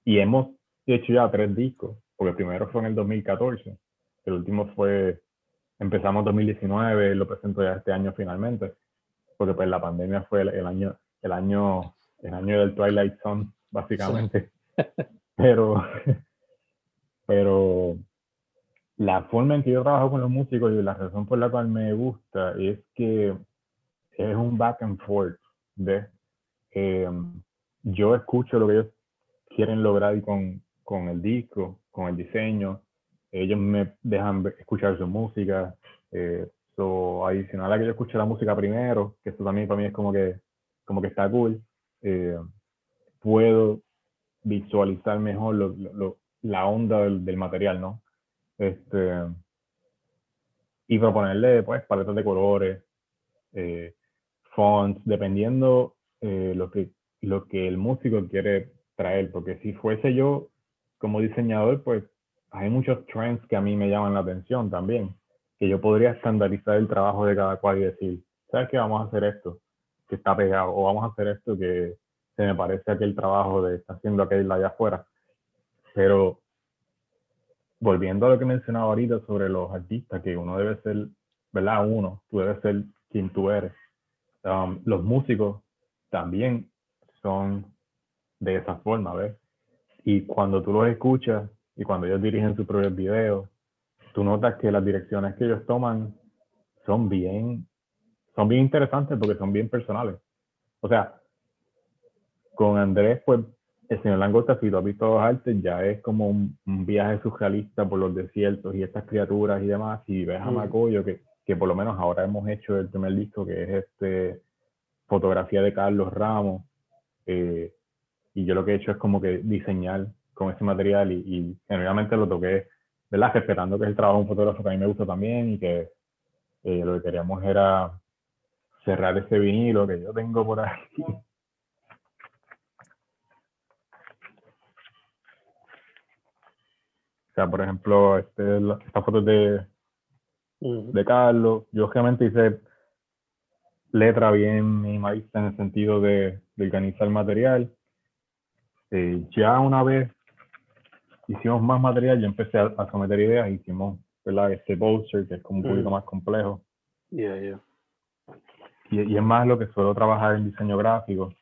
y hemos hecho ya tres discos, porque el primero fue en el 2014, el último fue, empezamos 2019, lo presento ya este año finalmente, porque pues la pandemia fue el, año, el año, el año del Twilight Zone, básicamente. [laughs] pero, pero la forma en que yo trabajo con los músicos y la razón por la cual me gusta es que es un back and forth, ¿ves? Eh, yo escucho lo que ellos quieren lograr con, con el disco, con el diseño, ellos me dejan escuchar su música, eh, so, adicional a que yo escuche la música primero, que esto también para mí es como que, como que está cool, eh, puedo visualizar mejor lo, lo, la onda del, material, ¿no? Este, y proponerle, pues, paletas de colores, eh, fonts, dependiendo eh, lo, que, lo que el músico quiere traer, porque si fuese yo como diseñador, pues hay muchos trends que a mí me llaman la atención también, que yo podría estandarizar el trabajo de cada cual y decir, ¿sabes qué? Vamos a hacer esto, que está pegado, o vamos a hacer esto que se me parece a aquel trabajo de está haciendo aquel allá afuera. Pero volviendo a lo que mencionaba ahorita sobre los artistas, que uno debe ser, ¿verdad? Uno, tú debes ser quien tú eres. Um, los músicos también son de esa forma, ¿ves? Y cuando tú los escuchas y cuando ellos dirigen sus propios videos, tú notas que las direcciones que ellos toman son bien, son bien interesantes porque son bien personales. O sea, con Andrés, pues el señor Langosta, si tú has visto los artes, ya es como un, viaje surrealista por los desiertos y estas criaturas y demás. Y ves a mm. Macoyo, que, que por lo menos ahora hemos hecho el primer disco, que es este fotografía de Carlos Ramos. Eh, y yo lo que he hecho es como que diseñar con ese material y, y generalmente lo toqué, ¿verdad? Respetando que es el trabajo de un fotógrafo que a mí me gusta también y que eh, lo que queríamos era cerrar ese vinilo que yo tengo por aquí. O sea, por ejemplo, este, esta foto de, de Carlos. Yo obviamente hice letra bien minimalista en el sentido de, de organizar material. Eh, ya una vez hicimos más material, yo empecé a, someter ideas, hicimos ¿verdad? este poster que es como un poquito más complejo. Yeah, yeah. Y, y, es más lo que suelo trabajar en diseño gráfico.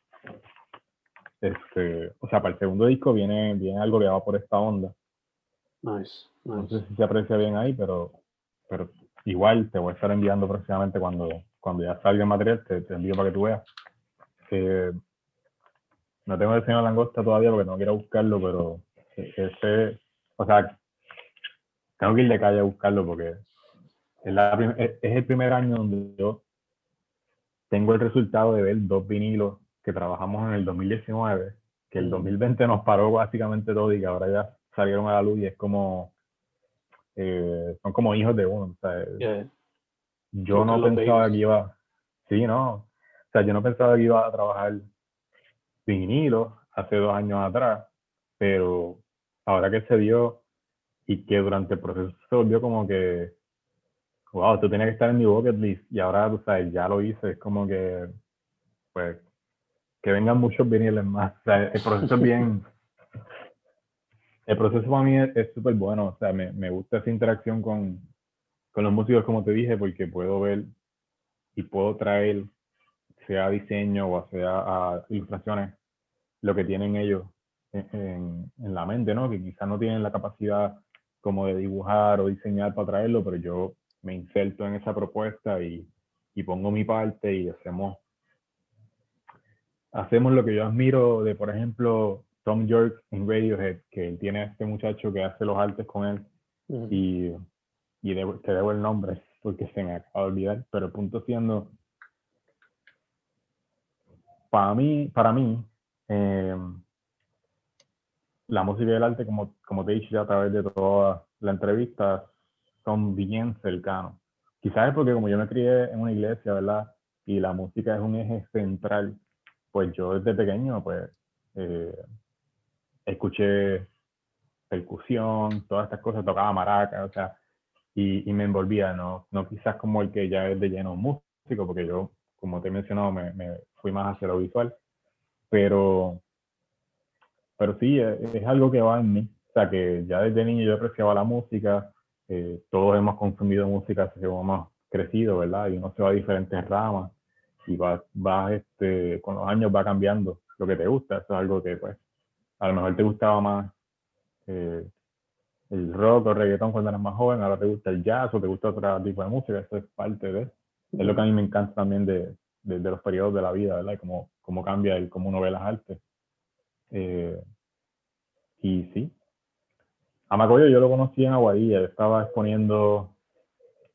Este, o sea, para el segundo disco viene, viene algo que va por esta onda. Nice, No sé si se aprecia bien ahí, pero, pero igual te voy a estar enviando próximamente cuando, cuando ya salga el material, te, te envío para que tú veas. Eh, no tengo el señor langosta todavía porque no quiero buscarlo, pero ese, o sea, tengo que ir de calle a buscarlo porque es, la, es, el primer año donde yo tengo el resultado de ver dos vinilos que trabajamos en el 2019, que el 2020 nos paró básicamente todo y que ahora ya salieron a la luz y es como, eh, son como hijos de uno. O sea, Yo no pensaba que iba, sí, no, o sea, yo no pensaba que iba a trabajar vinilo hace dos años atrás, pero ahora que se dio y que durante el proceso se volvió como que, wow, esto tenía que estar en mi bucket list y ahora, tú sabes, ya lo hice, es como que, pues, que vengan muchos viniles más. O sea, el proceso es bien, [laughs] el proceso para mí es súper bueno, o sea, me, me, gusta esa interacción con, con los músicos, como te dije, porque puedo ver y puedo traer, sea diseño o sea a ilustraciones, lo que tienen ellos en, en, la mente, ¿no? Que quizás no tienen la capacidad como de dibujar o diseñar para traerlo, pero yo me inserto en esa propuesta y, y pongo mi parte y hacemos hacemos lo que yo admiro de, por ejemplo, Tom York en Radiohead, que él tiene a este muchacho que hace los artes con él y, y te debo el nombre porque se me acaba de olvidar, pero el punto siendo, para mí, para mí eh, la música y el arte, como, como te he dicho ya a través de toda la entrevista, son bien cercanos. Quizás es porque como yo me crié en una iglesia, ¿verdad? Y la música es un eje central, pues yo desde pequeño, pues, eh, escuché percusión, todas estas cosas, tocaba maraca, o sea, y, y, me envolvía, ¿no? No quizás como el que ya es de lleno músico, porque yo, como te he mencionado, me, me fui más hacia lo visual, pero pero sí, es, es, algo que va en mí. O sea, que ya desde niño yo apreciaba la música, eh, todos hemos consumido música según hemos crecido, ¿verdad? Y uno se va a diferentes ramas y va, va este, con los años va cambiando lo que te gusta. Eso es algo que, pues, a lo mejor te gustaba más eh, el rock o reggaetón cuando eras más joven, ahora te gusta el jazz o te gusta otro tipo de música, eso es parte de, es lo que a mí me encanta también de, de, los periodos de la vida, ¿verdad? Y cómo, cómo cambia y cómo uno ve las artes. Eh, y sí, a Macoyo yo lo conocí en Aguadilla, estaba exponiendo,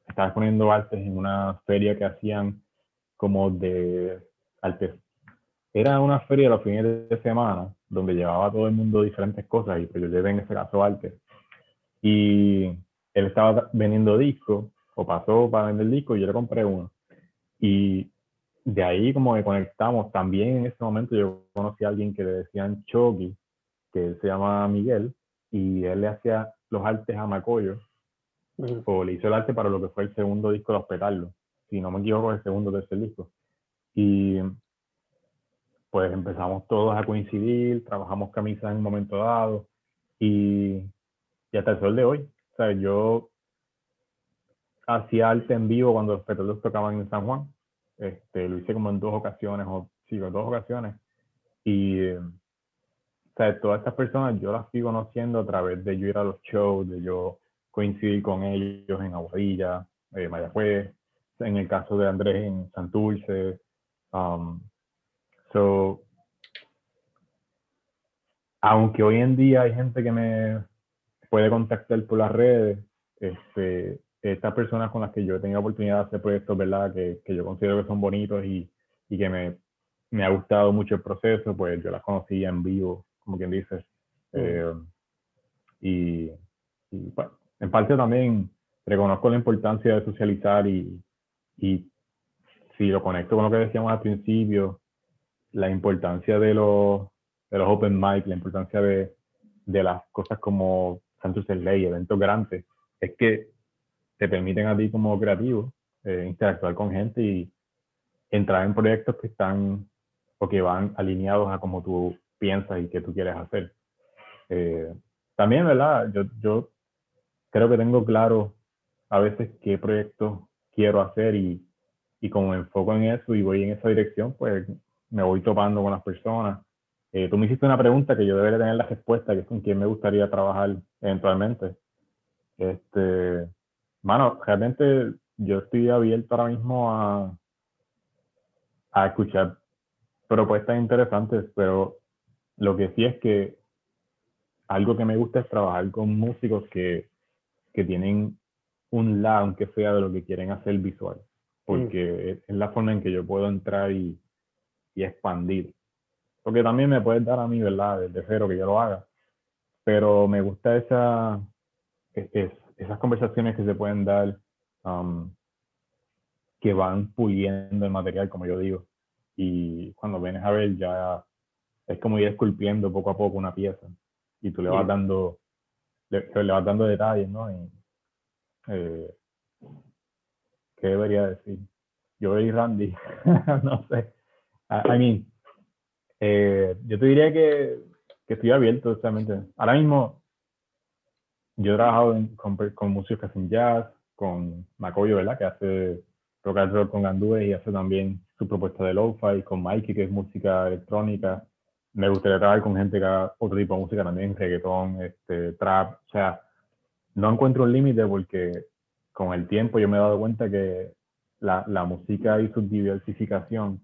estaba exponiendo artes en una feria que hacían como de artes. Era una feria los fines de semana donde llevaba todo el mundo diferentes cosas y pues yo llevé en ese caso arte. Y él estaba vendiendo discos o pasó para vender discos y yo le compré uno. Y de ahí como que conectamos. También en ese momento yo conocí a alguien que le decían Chucky, que él se llama Miguel, y él le hacía los artes a Macoyo, o le hizo el arte para lo que fue el segundo disco de Hospital, si no me equivoco, el segundo de ese disco. Y pues empezamos todos a coincidir, trabajamos camisas en un momento dado, y, y hasta el sol de hoy. O sea, yo hacía arte en vivo cuando los petroleros tocaban en San Juan. Este, lo hice como en dos ocasiones, o sí, en dos ocasiones. Y o sea, todas estas personas yo las fui conociendo a través de yo ir a los shows, de yo coincidir con ellos en Aguadilla, eh, Mayagüez, en el caso de Andrés en Santurce. Um, so, aunque hoy en día hay gente que me puede contactar por las redes, este, estas personas con las que yo he tenido oportunidad de hacer proyectos, ¿verdad? Que, que yo considero que son bonitos y, y que me, me, ha gustado mucho el proceso, pues yo las conocí en vivo como quien dice. Eh, y, bueno, en parte también reconozco la importancia de socializar y, y si lo conecto con lo que decíamos al principio, la importancia de los, de los open mic, la importancia de, de las cosas como Santos Ley, eventos grandes, es que te permiten a ti como creativo eh, interactuar con gente y entrar en proyectos que están o que van alineados a como tú piensas y qué tú quieres hacer. Eh, también, ¿verdad? Yo, yo creo que tengo claro a veces qué proyecto quiero hacer y, y como me enfoco en eso y voy en esa dirección, pues me voy topando con las personas. Eh, tú me hiciste una pregunta que yo debería tener la respuesta, que es con quién me gustaría trabajar eventualmente. Este, mano, realmente yo estoy abierto ahora mismo a, a escuchar propuestas interesantes, pero lo que sí es que algo que me gusta es trabajar con músicos que, que tienen un lado, aunque sea de lo que quieren hacer visual, porque mm. es, la forma en que yo puedo entrar y, y expandir. Porque también me puede dar a mí, ¿verdad? Desde cero que yo lo haga. Pero me gusta esa, es, esas conversaciones que se pueden dar um, que van puliendo el material, como yo digo. Y cuando vienes a ver ya es como ir esculpiendo poco a poco una pieza y tú le vas dando le, vas dando detalles, ¿no? Y, eh, ¿Qué debería decir? Yo y Randy, [laughs] no sé. I, mean, eh, yo te diría que, que estoy abierto, justamente. Ahora mismo, yo he trabajado con, con músicos que hacen jazz, con Macoyo, ¿verdad? Que hace rock and roll con Gandúes y hace también su propuesta de lo-fi, con Mikey, que es música electrónica me gustaría trabajar con gente que haga otro tipo de música también, reggaetón, este, trap, o sea, no encuentro un límite porque con el tiempo yo me he dado cuenta que la, la música y su diversificación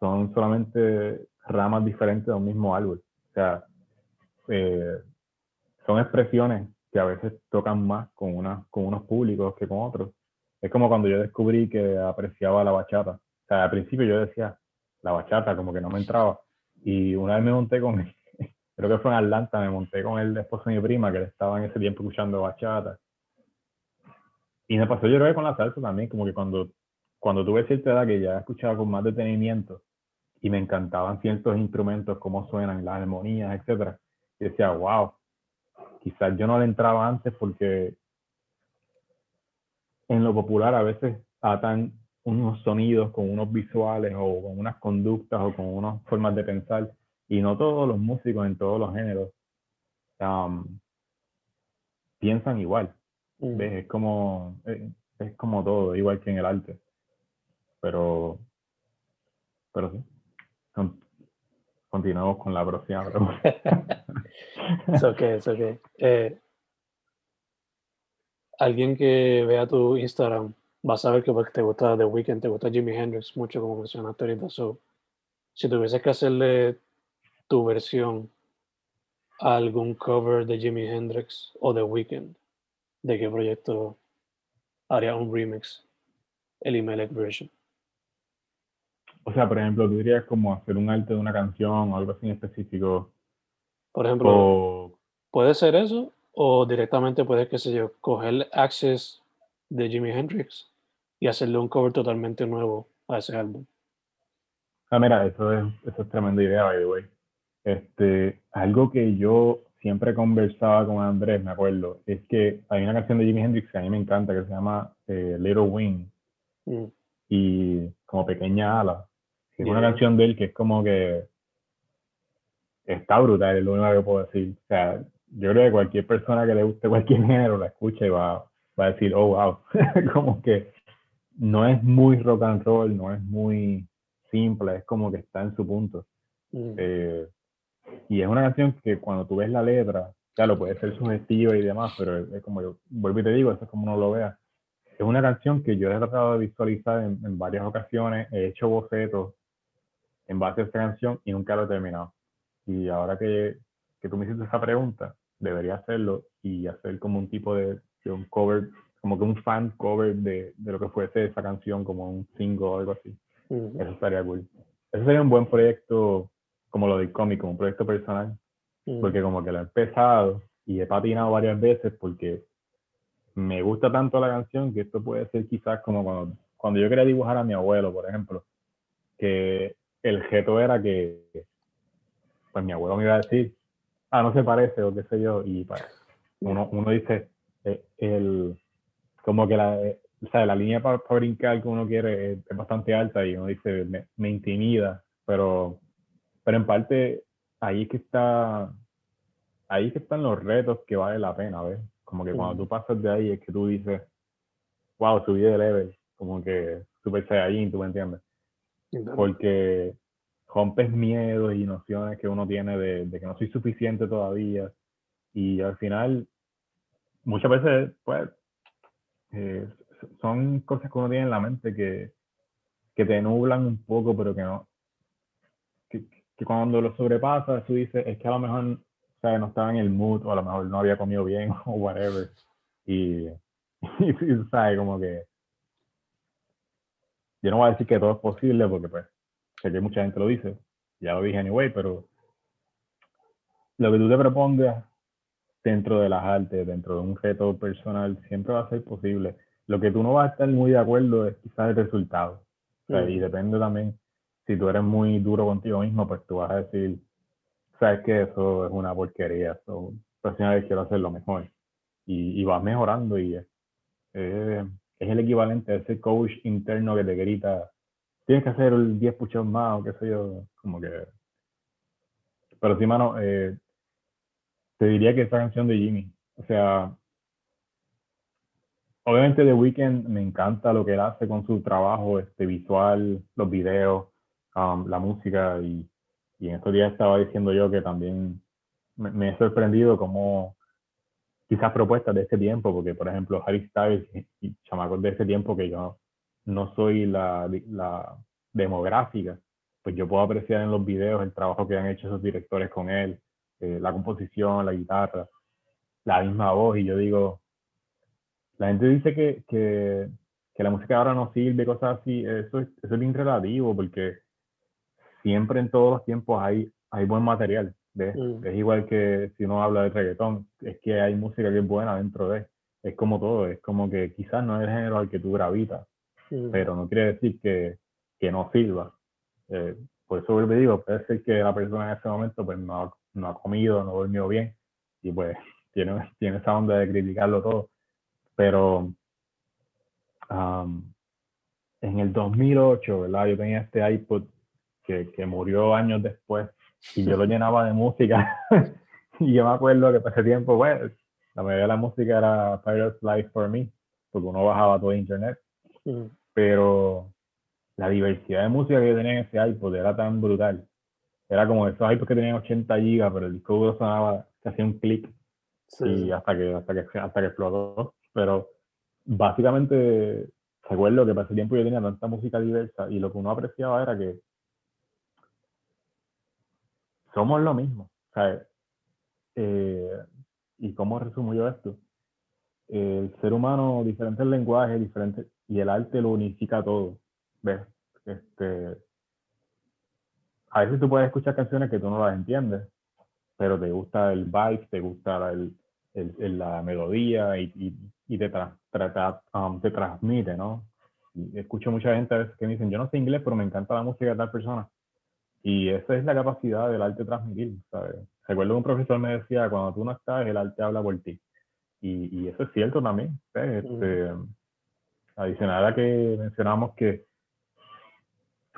son solamente ramas diferentes de un mismo árbol. O sea, eh, son expresiones que a veces tocan más con, una, con unos públicos que con otros. Es como cuando yo descubrí que apreciaba la bachata. O sea, al principio yo decía, la bachata como que no me entraba. Y una vez me monté con [laughs] creo que fue en Atlanta, me monté con el esposo de mi prima, que estaba en ese tiempo escuchando bachata. Y me pasó yo creo que con la salsa también, como que cuando, cuando tuve cierta edad que ya escuchaba con más detenimiento y me encantaban ciertos instrumentos, cómo suenan, las armonías, etcétera, y decía, wow, quizás yo no le entraba antes porque en lo popular a veces atan unos sonidos, con unos visuales o con unas conductas o con unas formas de pensar. Y no todos los músicos en todos los géneros piensan igual. Mm. Es como eh, es, como todo, igual que en el arte. Pero pero sí. Continuamos con la próxima [laughs] pregunta. es ok, es ok. Eh, alguien que vea tu Instagram va a saber que te gusta The Weeknd, te gusta Jimi Hendrix mucho, como mencionaste ahorita. So, si tuvieses que hacerle tu versión a algún cover de Jimi Hendrix o The Weeknd, ¿de qué proyecto haría un remix? El Imelec version. O sea, por ejemplo, tú dirías como hacer un arte de una canción o algo así en específico. Por ejemplo, puede ser eso o directamente puedes, qué sé yo, coger Access de Jimi Hendrix y hacerle un cover totalmente nuevo a ese álbum. Ah, mira, eso es, eso es tremenda idea, by the way. Este, algo que yo siempre conversaba con Andrés, me acuerdo, es que hay una canción de Jimi Hendrix que a mí me encanta, que se llama eh, Little Wing, mm. y como Pequeña Ala. Es una canción de él que es como que está brutal, es lo único que puedo decir. O sea, yo creo que cualquier persona que le guste [laughs] cualquier género la escucha y va, va a decir, oh, wow, [laughs] como que no es muy rock and roll, no es muy simple, es como que está en su punto. Mm. Eh, y es una canción que cuando tú ves la letra, claro, puede ser sugestiva y demás, pero es, como yo vuelvo y te digo, eso es como uno lo vea. Es una canción que yo he tratado de visualizar en, en varias ocasiones, he hecho bocetos en base a esta canción y nunca lo he terminado. Y ahora que, que tú me hiciste esa pregunta, debería hacerlo y hacer como un tipo de, un cover, como que un fan cover de, de, lo que fuese esa canción, como un single o algo así. Eso estaría cool. Eso sería un buen proyecto, como lo del cómic, como un proyecto personal, porque como que lo he empezado y he patinado varias veces porque me gusta tanto la canción que esto puede ser quizás como cuando, cuando yo quería dibujar a mi abuelo, por ejemplo, que el geto era que, pues mi abuelo me iba a decir, ah, no se parece o qué sé yo, y pues, uno, uno dice, eh, el, como que la, eh, o sea, la línea para, brincar que uno quiere es, bastante alta y uno dice, me, me, intimida, pero, pero en parte ahí es que está, ahí es que están los retos que vale la pena, ¿ves? Como que cuando tú pasas de ahí es que tú dices, wow, subí de level, como que Super Saiyajin, ¿tú me entiendes? Porque rompes miedos y nociones que uno tiene de, de, que no soy suficiente todavía. Y al final, muchas veces, pues, eh, son cosas que uno tiene en la mente que, que te nublan un poco, pero que no. Que, que cuando lo sobrepasas, tú dices, es que a lo mejor o sea, no estaba en el mood, o a lo mejor no había comido bien, [laughs] o whatever. Y, [laughs] y, ¿sabes? Como que. Yo no voy a decir que todo es posible, porque pues sé que mucha gente lo dice, ya lo dije anyway, pero lo que tú te propongas dentro de las artes, dentro de un reto personal, siempre va a ser posible. Lo que tú no vas a estar muy de acuerdo es quizás el resultado. Y depende también, si tú eres muy duro contigo mismo, pues tú vas a decir, sabes que eso es una porquería, so, próxima vez quiero hacerlo mejor. Y, y vas mejorando y es, es el equivalente a ese coach interno que te grita, tienes que hacer el 10 push más o qué sé yo, como que... Pero sí, mano, eh, te diría que esta canción de Jimmy, o sea, obviamente The Weeknd me encanta lo que él hace con su trabajo este, visual, los videos, um, la música y, y, en estos días estaba diciendo yo que también me, me, he sorprendido como quizás propuestas de ese tiempo, porque por ejemplo Harry Styles y, chamacos de ese tiempo que yo no soy la, la demográfica, pues yo puedo apreciar en los videos el trabajo que han hecho esos directores con él, eh, la composición, la guitarra, la misma voz, y yo digo, la gente dice que, que, que la música ahora no sirve, cosas así, eso es, eso es bien relativo, porque siempre en todos los tiempos hay, hay buen material. Mm. Es igual que si uno habla de reggaetón, es que hay música que es buena dentro de. Es como todo, es como que quizás no es el género al que tú gravitas, pero no quiere decir que, que no sirva. Eh, por eso me digo, puede ser que la persona en ese momento pues no ha, no ha comido, no durmió bien y pues [laughs] tiene, tiene esa onda de criticarlo todo. Pero en el 2008, ¿verdad? Yo tenía este iPod que, que murió años después y yo lo llenaba de música. [laughs] y yo me acuerdo que para ese tiempo, pues, la mayoría de la música era Pirate's Life for Me, porque uno bajaba todo internet pero la diversidad de música que tenía en ese iPod era tan brutal era como esos iPods que tenían 80 gigas, pero el disco duro sonaba, se hacía un clic Sí, y hasta que, hasta que, hasta que explotó. Pero básicamente, recuerdo que para ese tiempo yo tenía tanta música diversa y lo que uno apreciaba era que somos lo mismo. ¿sabes? Eh, ¿Y cómo resumo yo esto? El ser humano, diferentes lenguajes, diferentes, y el arte lo unifica todo. ¿Ves? Este, a veces tú puedes escuchar canciones que tú no las entiendes, pero te gusta el vibe, te gusta el, el- el- la melodía y, y, y te, tra- tra- tra- um, te transmite, ¿no? Y escucho mucha gente a veces que me dicen, yo no sé inglés, pero me encanta la música de tal persona. Y esa es la capacidad del arte transmitir, ¿sabes? Recuerdo que un profesor me decía, cuando tú no estás, el arte habla por ti. Y, y eso es cierto también. ¿ves? Este, Adicional a que mencionamos que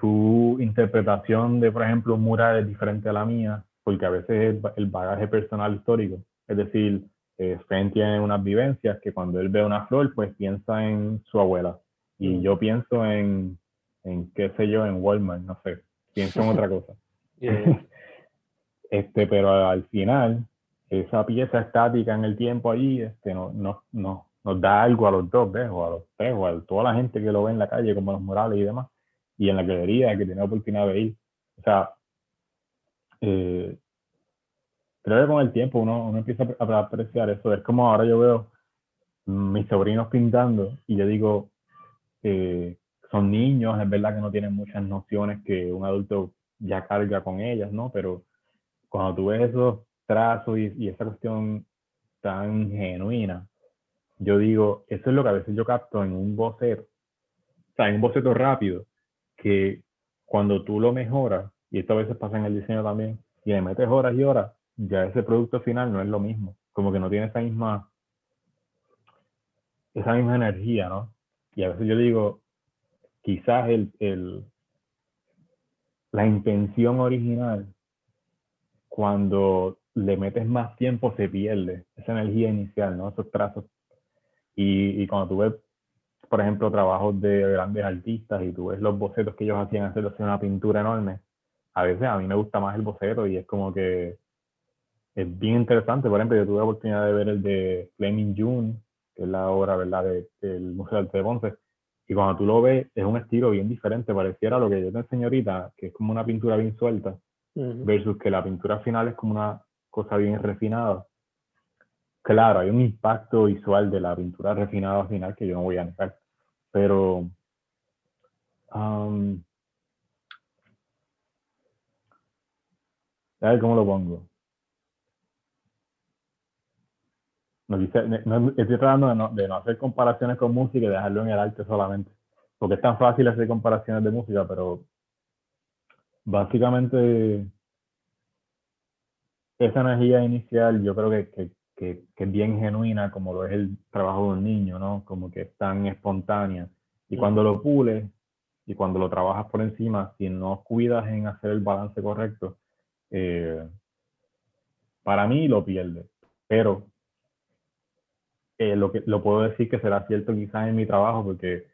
tu interpretación de, por ejemplo, un mural es diferente a la mía, porque a veces es ba- el bagaje personal histórico. Es decir, eh, tiene unas vivencias que cuando él ve una flor, pues piensa en su abuela. Y Mm. yo pienso en, en, qué sé yo, en Walmart, no sé. Pienso en otra cosa. [laughs] Yeah. Este, pero al final, esa pieza estática en el tiempo allí, este, no, no, no, nos da algo a los dos, ¿ves? O a los tres, o a toda la gente que lo ve en la calle, como los murales y demás, y en la galería, que tiene oportunidad de ir. O sea, eh, creo que con el tiempo uno, uno empieza a a apreciar eso. Es como ahora yo veo mis sobrinos pintando y yo digo, eh, son niños, es verdad que no tienen muchas nociones que un adulto ya carga con ellas, ¿no? Pero cuando tú ves esos trazos y, y esa cuestión tan genuina, yo digo, eso es lo que a veces yo capto en un boceto, o sea, en un boceto rápido, que cuando tú lo mejoras, y esto a veces pasa en el diseño también, y le metes horas y horas, ya ese producto final no es lo mismo, como que no tiene esa misma, esa misma energía, ¿no? Y a veces yo digo, quizás el, el, la intención original, cuando le metes más tiempo se pierde esa energía inicial, ¿no? Esos trazos. Y, y cuando tú ves, por ejemplo, trabajos de grandes artistas y tú ves los bocetos que ellos hacían hacer una pintura enorme, a veces a mí me gusta más el boceto y es como que es bien interesante. Por ejemplo, yo tuve la oportunidad de ver el de Flaming June, que es la obra, ¿verdad?, de- del Museo de Arte de Ponce. Y cuando tú lo ves, es un estilo bien diferente. Pareciera lo que yo te enseño ahorita, que es como una pintura bien suelta, versus que la pintura final es como una cosa bien refinada. Claro, hay un impacto visual de la pintura refinada final que yo no voy a negar, pero um, a ver cómo lo pongo. No, dice- no- estoy tratando de no, de no hacer comparaciones con música y dejarlo en el arte solamente, porque es tan fácil hacer comparaciones de música, pero básicamente esa energía inicial yo creo que, que, que, que es bien genuina, como lo es el trabajo de un niño, ¿no? Como que es tan espontánea. Y cuando lo pules y cuando lo trabajas por encima, si no cuidas en hacer el balance correcto, eh, para mí lo pierdes. Pero eh, lo, que, lo puedo decir que será cierto quizás en mi trabajo, porque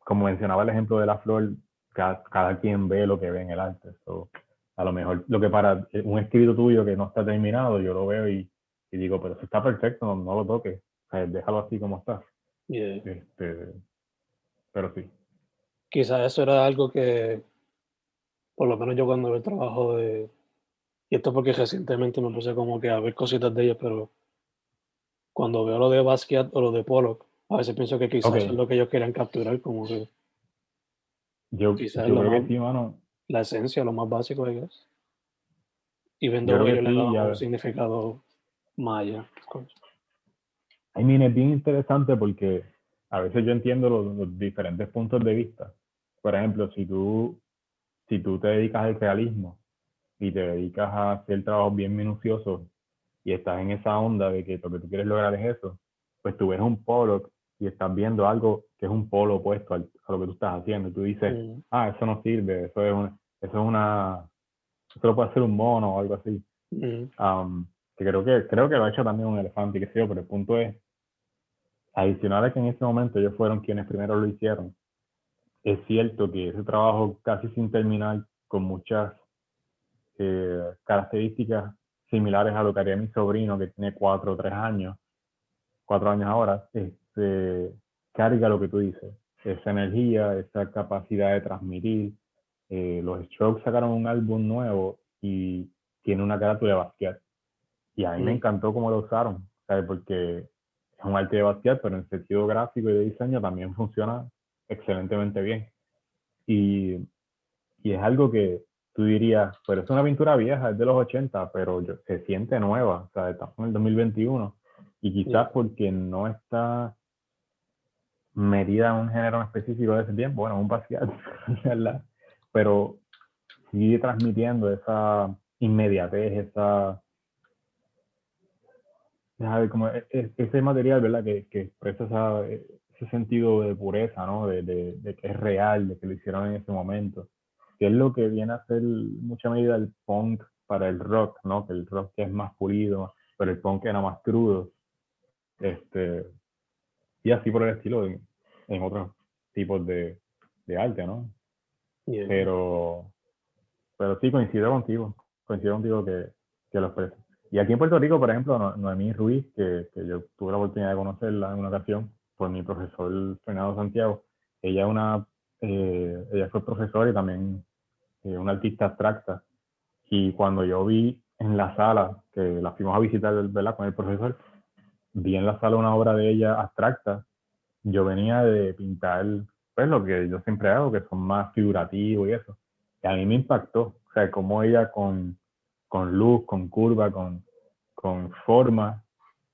como mencionaba el ejemplo de la flor, cada, cada quien ve lo que ve en el arte. So, a lo mejor lo que para un escrito tuyo que no está terminado, yo lo veo y, y digo, pero si está perfecto, no, no lo toques, o sea, déjalo así como está. Yeah. Este, pero sí. Quizás eso era algo que, por lo menos yo cuando veo el trabajo de, y esto porque recientemente me puse como que a ver cositas de ellos, pero cuando veo lo de Basquiat o lo de Pollock, a veces pienso que quizás Ok. eso es lo que ellos querían capturar, como que Yo, Quizás yo lo creo que sí, mano. la esencia, lo más básico, I guess. Y creo que ellos le sí, un significado maya. I mean, es bien interesante porque a veces yo entiendo los, los diferentes puntos de vista. Por ejemplo, si tú, si tú te dedicas al realismo y te dedicas a hacer trabajos bien minuciosos y estás en esa onda de que lo que tú quieres lograr es eso, pues tú ves un polo y estás viendo algo que es un polo opuesto al- a lo que tú estás haciendo. Tú dices, Mm, ah, eso no sirve, eso es una, eso es una, eso lo puede hacer un mono o algo así. mm, Um, que creo que creo que lo ha hecho también un elefante, y qué sé yo, pero el punto es, adicional a que en ese momento ellos fueron quienes primero lo hicieron, es cierto que ese trabajo casi sin terminar, con muchas eh, características similares a lo que haría mi sobrino, que tiene cuatro o tres años, cuatro años ahora, este, carga lo que tú dices, esa energía, esa capacidad de transmitir. Eh, los Strokes sacaron un álbum nuevo y tiene una carátula de Basquiat. Y a mí me encantó cómo lo usaron, ¿sabes? Porque es un arte de Basquiat, pero en sentido gráfico y de diseño también funciona excelentemente bien. Y, y es algo que tú dirías, pero es una pintura vieja, es de los 80, pero yo- se siente nueva, o sea, estamos en el 2021. Y quizás porque no está medida en un género específico de ese tiempo, bueno, un Basquiat, [laughs] ¿verdad? Pero sigue transmitiendo esa inmediatez, esa... ver, como e- e- ese material, ¿verdad? Que, que expresa esa- ese sentido de pureza, ¿no? De, de, de que es real, de que lo hicieron en ese momento. Que es lo que viene a ser mucha medida el punk para el rock, ¿no? Que el rock es más pulido, pero el punk era más crudo. Este, y así por el estilo en, en otros tipos de, de arte, ¿no? Yeah. Pero, pero sí coincido contigo, coincido contigo que, que lo expresa. Y aquí en Puerto Rico, por ejemplo, No- Noemí Ruiz, que, que yo tuve la oportunidad de conocerla en una ocasión por mi profesor Fernando Santiago, ella es una, eh, ella fue profesora y también eh, una artista abstracta. Y cuando yo vi en la sala, que la fuimos a visitar, ¿verdad? Con el profesor, vi en la sala una obra de ella abstracta. Yo venía de pintar, pues lo que yo siempre hago, que son más figurativos y eso. Y a mí me impactó, o sea, cómo ella con, con luz, con curva, con, con forma,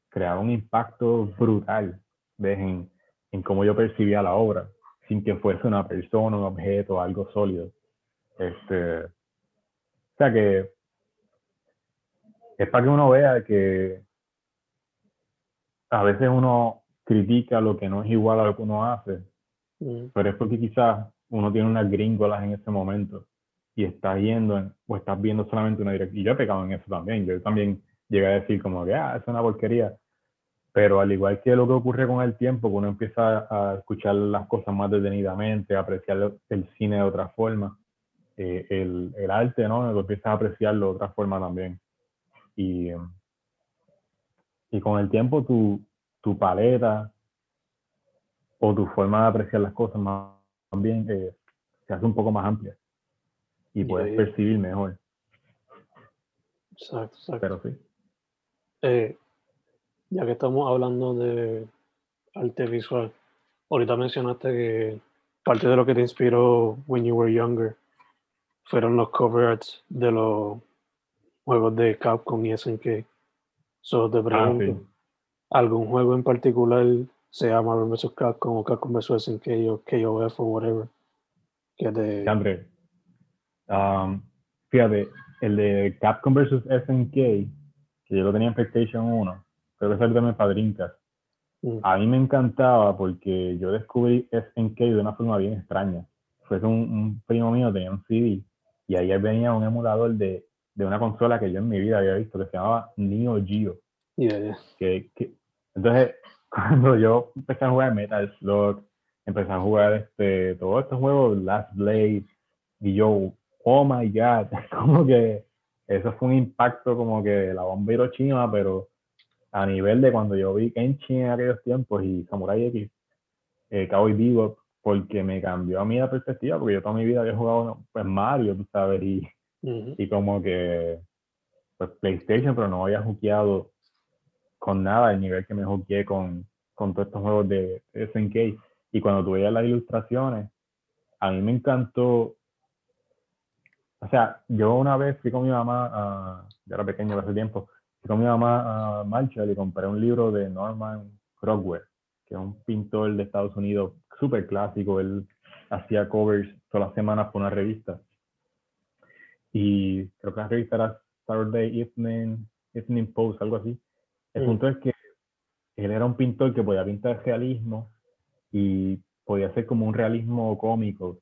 creaba un impacto brutal ¿ves? En, en cómo yo percibía la obra, sin que fuese una persona, un objeto, algo sólido. Este, o sea que es para que uno vea que a veces uno critica lo que no es igual a lo que uno hace, Mm. pero es porque quizás uno tiene unas gringolas en ese momento y estás yendo en- o estás viendo solamente una dirección. Y yo he pecado en eso también. Yo también llegué a decir como que, ah, es una porquería. Pero al igual que lo que ocurre con el tiempo, que uno empieza a escuchar las cosas más detenidamente, a apreciar el cine de otra forma, eh, el, el arte, ¿no? Lo empiezas a apreciarlo de otra forma también. Y, y con el tiempo tu, tu paleta o tu forma de apreciar las cosas más también eh, se hace un poco más amplia y puedes ya. percibir mejor, Exacto, exacto. pero sí. Eh, ya que estamos hablando de arte visual, ahorita mencionaste que parte de lo que te inspiró when you were younger fueron los cover arts de los juegos de Capcom y SNK. So te Ah, pregunto, sí. ¿algún juego en particular, sea Marvel vs. Capcom o Capcom vs. SNK o KOF o whatever, que te... Um, fíjate, el de Capcom vs. SNK, que yo lo tenía en PlayStation 1, creo que salió también para Dreamcast. Mm, A mí me encantaba porque yo descubrí SNK de una forma bien extraña. Fue que un, un primo mío tenía un CD y ahí venía un emulador de, de una consola que yo en mi vida había visto que se llamaba Neo Geo. yeah, yeah. que, que- entonces [laughs] cuando yo empecé a jugar Metal Slug empecé a jugar este todos estos juegos Last Blade y yo oh my god [laughs] como que eso fue un impacto como que la bomba Hiroshima pero a nivel de cuando yo vi Kenshin en aquellos tiempos y Samurai X eh, Cowboy Bebop porque me cambió a mí la perspectiva porque yo toda mi vida había jugado pues Mario tú sabes y y como que pues PlayStation, pero no había jukeado con nada al nivel que me juqueé con, con todos estos juegos de SNK. Y cuando tuve las ilustraciones, a mí me encantó. O sea, yo una vez fui con mi mamá, a, yo era pequeño hace tiempo, con mi mamá a Marshall y compré un libro de Norman Rockwell, que es un pintor de Estados Unidos súper clásico. Él hacía covers todas las semanas por una revista y creo que la revista era Saturday Evening, Evening Post, algo así. El Mm. punto es que él era un pintor que podía pintar realismo y podía ser como un realismo cómico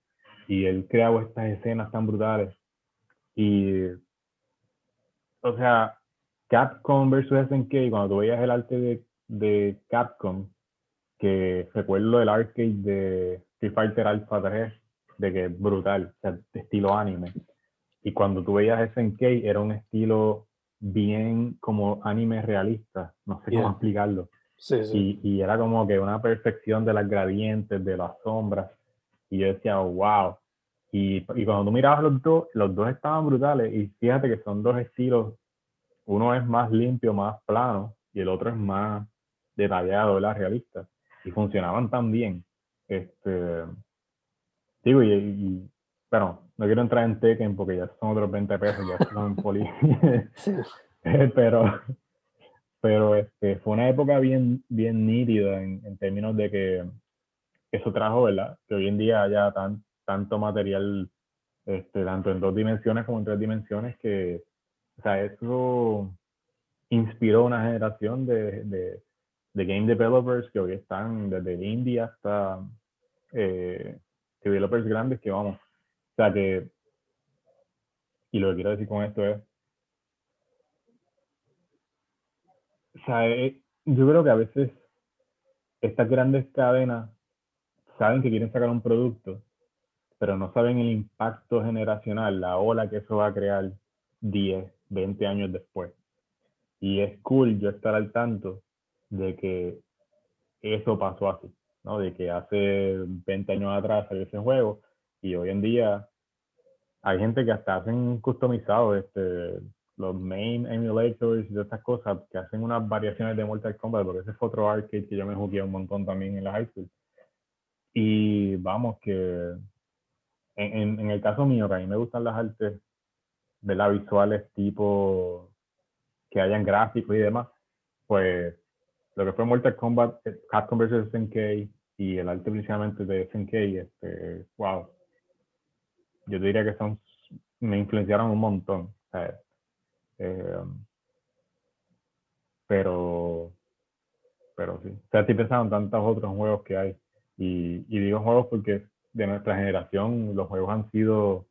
y él creaba estas escenas tan brutales y o sea Capcom versus SNK cuando tú veías el arte de, de Capcom que recuerdo el arcade de Street Fighter Alpha 3 de que es brutal, o sea, estilo anime y cuando tú veías SNK era un estilo bien como anime realista, no sé cómo Yeah. explicarlo. Sí, sí. Y, y era como que una perfección de las gradientes, de las sombras. Y yo decía, wow. Y, y cuando tú mirabas los dos, los dos estaban brutales. Y fíjate que son dos estilos. Uno es más limpio, más plano, y el otro es más detallado, ¿verdad? Realista. Y funcionaban tan bien. Este, digo, y, y- bueno, no quiero entrar en Tekken porque ya son otros 20 pesos, ya son en poli. [laughs] [laughs] Pero pero este, fue una época bien, bien nítida en, en términos de que eso trajo, ¿verdad? Que hoy en día haya tan, tanto material, este, tanto en dos dimensiones como en tres dimensiones, que, o sea, eso inspiró una generación de, de, game developers que hoy están desde India hasta eh, developers grandes que vamos, o sea que, y lo que quiero decir con esto es, o sea, eh, yo creo que a veces estas grandes cadenas saben que quieren sacar un producto, pero no saben el impacto generacional, la ola que eso va a crear 10, 20 años después. Y es cool yo estar al tanto de que eso pasó así, ¿no? De que hace 20 años atrás salió ese juego y hoy en día hay gente que hasta hacen customizado este, los main emulators y todas estas cosas que hacen unas variaciones de Mortal Kombat, porque ese fue otro arcade que yo me jugué un montón también en la high school. Y vamos, que en, en, en el caso mío, que a mí me gustan las artes las visuales tipo que hayan gráficos y demás, pues lo que fue Mortal Kombat, eh, Capcom vs SNK y el arte principalmente de SNK, este, wow, yo diría que son, me influenciaron un montón. sea, eh, pero, pero sí. O sea, estoy pensando en tantos otros juegos que hay. Y, y digo juegos porque de nuestra generación los juegos han sido,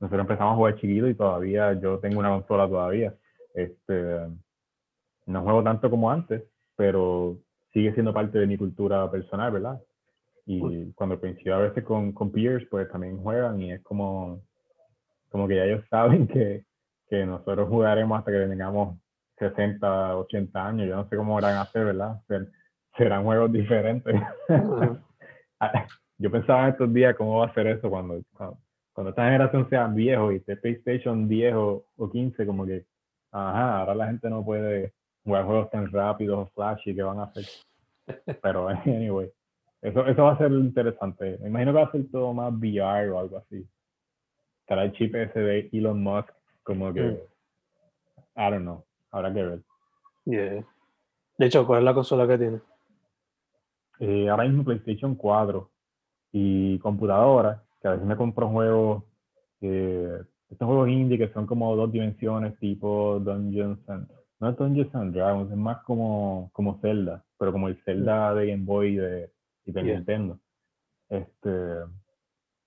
nosotros empezamos a jugar chiquito y todavía yo tengo una consola todavía. Este, no juego tanto como antes, pero sigue siendo parte de mi cultura personal, ¿verdad? Y cuando coincido a veces con, con peers, pues también juegan y es como, como que ya ellos [laughs] saben que, que nosotros jugaremos hasta que tengamos 60, 80 años. Yo no sé cómo van a hacer, ¿verdad? Ser- serán juegos diferentes. [laughs] Yo pensaba en estos días cómo va a ser eso cuando, cuando, cuando esta generación sea viejo y esté PlayStation 10 o, o 15, como que, ajá, ahora la gente no puede jugar juegos tan rápidos o flashy que van a hacer. [laughs] Pero, anyway, eso, eso va a ser interesante. Me imagino que va a ser todo más VR o algo así. Estará el chip ese de Elon Musk, como que, Mm. I don't know, habrá que ver. Yeah. De hecho, ¿cuál es la consola que tiene? Eh, ahora mismo PlayStation 4 y computadora, que a veces me compro juegos, eh, estos juegos indie que son como dos dimensiones, tipo Dungeons and, no es Dungeons and Dragons, es más como, como Zelda, pero como el Zelda de Game Boy y de, y de Yeah. Nintendo. Este,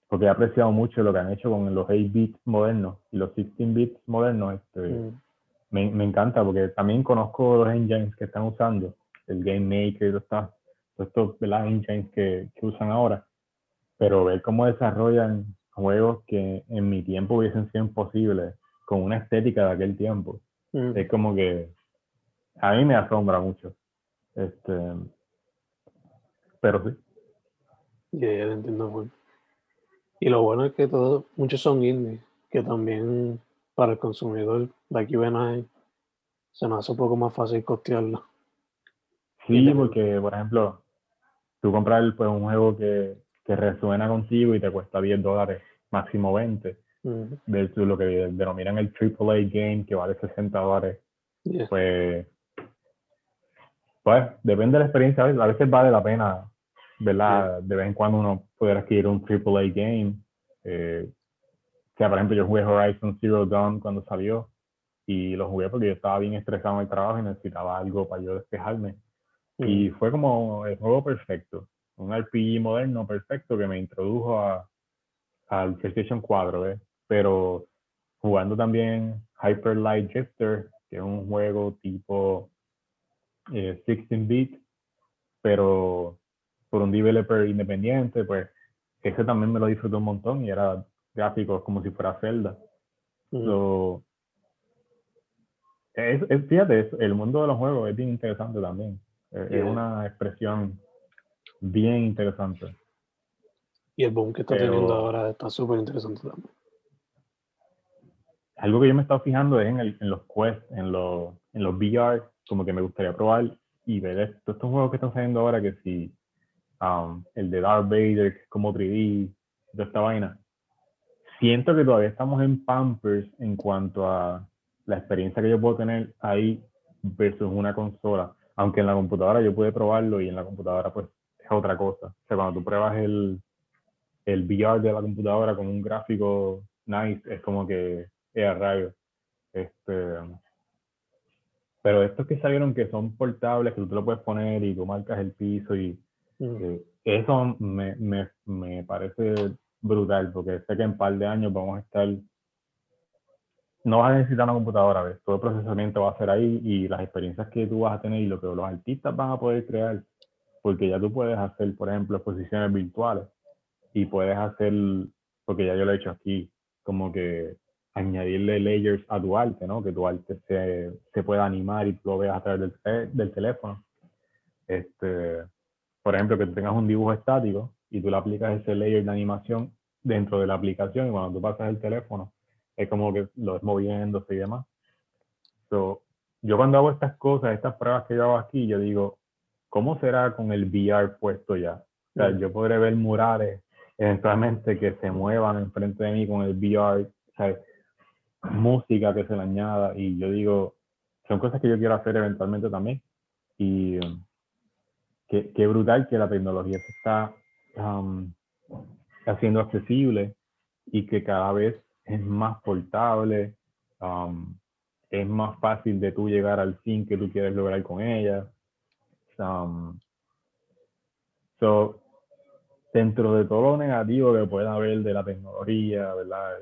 porque he apreciado mucho lo que han hecho con los 8 bits modernos y los 16 bits modernos. Este, Mm. me, me encanta porque también conozco los engines que están usando, el Game Maker y todos estos, todos estos engines que, que usan ahora, pero ver cómo desarrollan juegos que en mi tiempo hubiesen sido imposibles con una estética de aquel tiempo, Mm. es como que a mí me asombra mucho. Este, pero sí, Yeah, yeah, te entiendo full. Y lo bueno es que todos, muchos son indie, que también para el consumidor, like you and I, se nos hace un poco más fácil costearlo. sí, porque por ejemplo, tú compras pues, un juego que, que resuena contigo y te cuesta 10 dólares, máximo 20. Mm. versus lo que denominan el AAA game que vale 60 dólares, Yeah. pues, pues depende de la experiencia, a veces, vale la pena, ¿verdad? De vez en cuando uno poder adquirir un AAA game. Eh, o sea, por ejemplo, yo jugué Horizon Zero Dawn cuando salió y lo jugué porque yo estaba bien estresado en el trabajo y necesitaba algo para yo despejarme. Y Mm. fue como el juego perfecto, un RPG moderno perfecto que me introdujo a, al PlayStation 4, ¿ves? Pero jugando también Hyper Light Drifter, que es un juego tipo eh, 16-bit, pero por un developer independiente, pues ese también me lo disfruté un montón y era gráficos como si fuera Zelda. Mm. So, es, es- fíjate, es- el mundo de los juegos es bien interesante también. Es, es Yeah. una expresión bien interesante. Y el boom que está Pero- teniendo ahora está súper interesante también. Algo que yo me he estado fijando es en, el- en los quests, en los, en los VR, como que me gustaría probar y ver esto- estos juegos que están saliendo ahora, que si um, el de Darth Vader, que es como 3D, toda esta vaina. Siento que todavía estamos en Pampers en cuanto a la experiencia que yo puedo tener ahí versus una consola. Aunque en la computadora yo pude probarlo y en la computadora pues es otra cosa. O sea, cuando tú pruebas el, el VR de la computadora con un gráfico nice, es como que es a rayo. Este, pero estos que salieron que son portables, que tú te lo puedes poner y tú marcas el piso y eh, eso me, me, me parece brutal, porque sé que en un par de años vamos a estar, no vas a necesitar una computadora, ¿ves? todo el procesamiento va a ser ahí y las experiencias que tú vas a tener y lo que los artistas van a poder crear, porque ya tú puedes hacer, por ejemplo, exposiciones virtuales y puedes hacer, porque ya yo lo he hecho aquí, como que añadirle layers a tu arte, ¿no? Que tu arte se, se pueda animar y tú lo veas a través del, te- del teléfono. Este, por ejemplo, que tú tengas un dibujo estático y tú le aplicas ese layer de animación dentro de la aplicación y cuando tú pasas el teléfono es como que lo ves moviéndose y demás. So, yo cuando hago estas cosas, estas pruebas que yo hago aquí, yo digo, ¿cómo será con el VR puesto ya? O sea, Mm. yo podré ver murales eventualmente que se muevan enfrente de mí con el VR, ¿sabes? música que se le añada y yo digo, son cosas que yo quiero hacer eventualmente también. Y um, qué, qué brutal que la tecnología se está um, haciendo accesible y que cada vez es más portable, um, es más fácil de tú llegar al fin que tú quieres lograr con ella. Um, so, dentro de todo lo negativo que pueda haber de la tecnología, ¿verdad?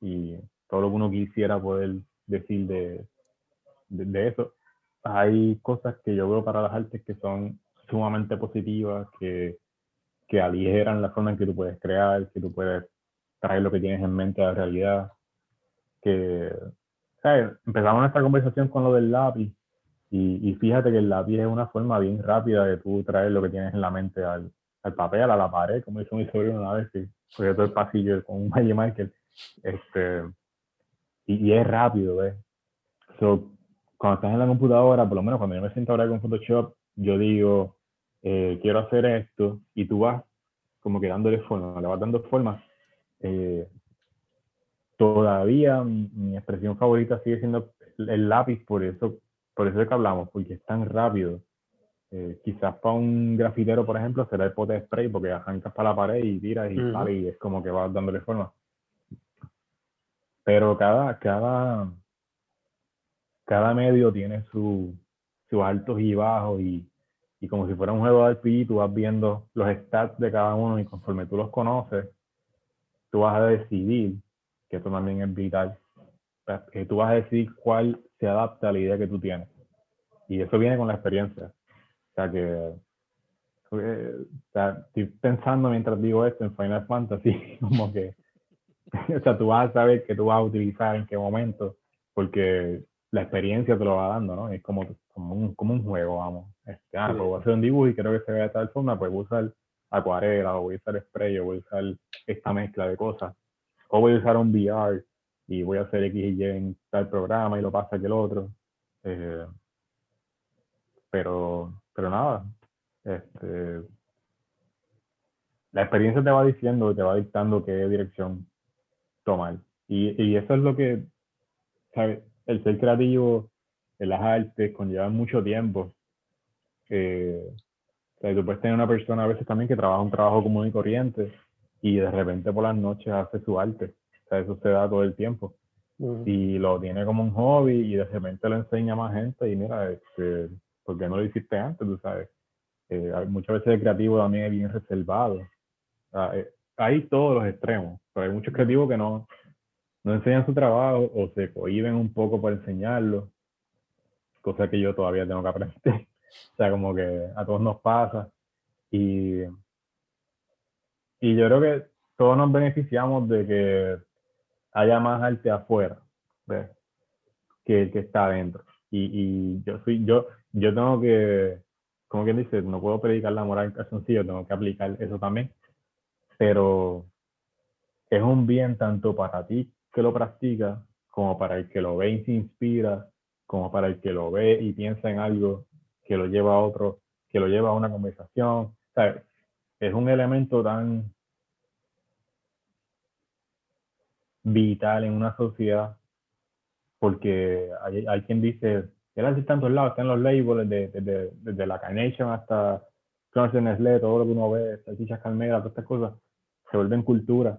Y todo lo que uno quisiera poder decir de, de, de eso, hay cosas que yo veo para las artes que son sumamente positivas, que, que aligeran la forma en que tú puedes crear, que tú puedes traer lo que tienes en mente a la realidad. Que, ¿sabes? Empezamos nuestra conversación con lo del lápiz y, y fíjate que el lápiz es una forma bien rápida de tú traer lo que tienes en la mente al, al papel, a la pared, como hizo mi sobrino una vez, que todo el pasillo con un Magic Michael. Este, y, y es rápido, ¿ves? So, cuando estás en la computadora, por lo menos cuando yo me siento ahora con Photoshop, yo digo, eh, quiero hacer esto, y tú vas como que dándole forma, le vas dando forma. Eh, todavía mi, mi expresión favorita sigue siendo el lápiz, por eso, por eso es que hablamos, porque es tan rápido. Eh, quizás para un grafitero, por ejemplo, será el pote de spray, porque arrancas para la pared y tiras y Ujú. sale y es como que vas dándole forma. Pero cada, cada, cada medio tiene su, sus altos y bajos y, y como si fuera un juego de RPG, tú vas viendo los stats de cada uno y conforme tú los conoces, tú vas a decidir, que esto también es vital, que tú vas a decidir cuál se adapta a la idea que tú tienes. Y eso viene con la experiencia. O sea que, eh, o sea, estoy pensando mientras digo esto en Final Fantasy, [laughs] como que, [laughs] o sea, tú vas a saber qué tú vas a utilizar en qué momento, porque la experiencia te lo va dando, ¿no? Es como, como, un, como un juego, vamos. Este, ah, Sí. pues voy a hacer un dibujo y quiero que se vea de tal forma, pues voy a usar acuarela, o voy a usar spray, o voy a usar esta mezcla de cosas. O voy a usar un VR y voy a hacer X y Y en tal programa y lo pasa que el otro. Eh, pero, pero nada, este, la experiencia te va diciendo, te va dictando qué dirección tomar. Y, y eso es lo que, ¿sabes? El ser creativo en las artes conlleva mucho tiempo. Eh, o sea, tú puedes tener una persona a veces también que trabaja un trabajo común y corriente y de repente por las noches hace su arte. Sea, eso se da todo el tiempo Mm. y lo tiene como un hobby y de repente lo enseña a más gente y mira, este, ¿por qué no lo hiciste antes? Tú sabes. Eh, muchas veces el creativo también es bien reservado. Ah, eh, hay todos los extremos, pero hay muchos creativos que no, no enseñan su trabajo o se cohiben un poco por enseñarlo, cosa que yo todavía tengo que aprender. [laughs] o sea, como que a todos nos pasa. Y, y yo creo que todos nos beneficiamos de que haya más arte afuera. ¿ves? que el que está adentro. Y, y yo soy, yo, yo tengo que, como quien dice, no puedo predicar la moral en calzoncillo, tengo que aplicar eso también. Pero es un bien tanto para ti que lo practica, como para el que lo ve y se inspira, como para el que lo ve y piensa en algo que lo lleva a otro, que lo lleva a una conversación. Es un elemento tan vital en una sociedad porque hay, hay quien dice, está en todos lados, está en los labels, desde de, de, de, la Carnation hasta Cloners Nestlé, todo lo que uno ve, salchichas calmeras, todas estas cosas, se vuelven cultura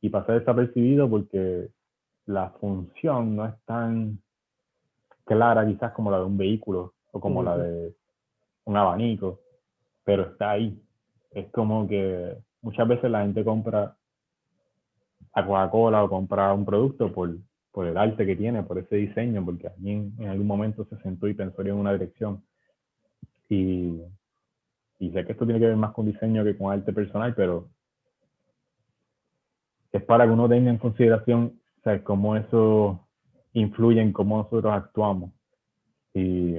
y pasa desapercibido porque la función no es tan clara quizás como la de un vehículo o como la de un abanico, pero está ahí. Es como que muchas veces la gente compra a Coca-Cola o compra un producto por por el arte que tiene, por ese diseño, porque alguien en algún momento se sentó y pensó en una dirección. Y, y sé que esto tiene que ver más con diseño que con arte personal, pero es para que uno tenga en consideración o cómo eso influye en cómo nosotros actuamos. Y,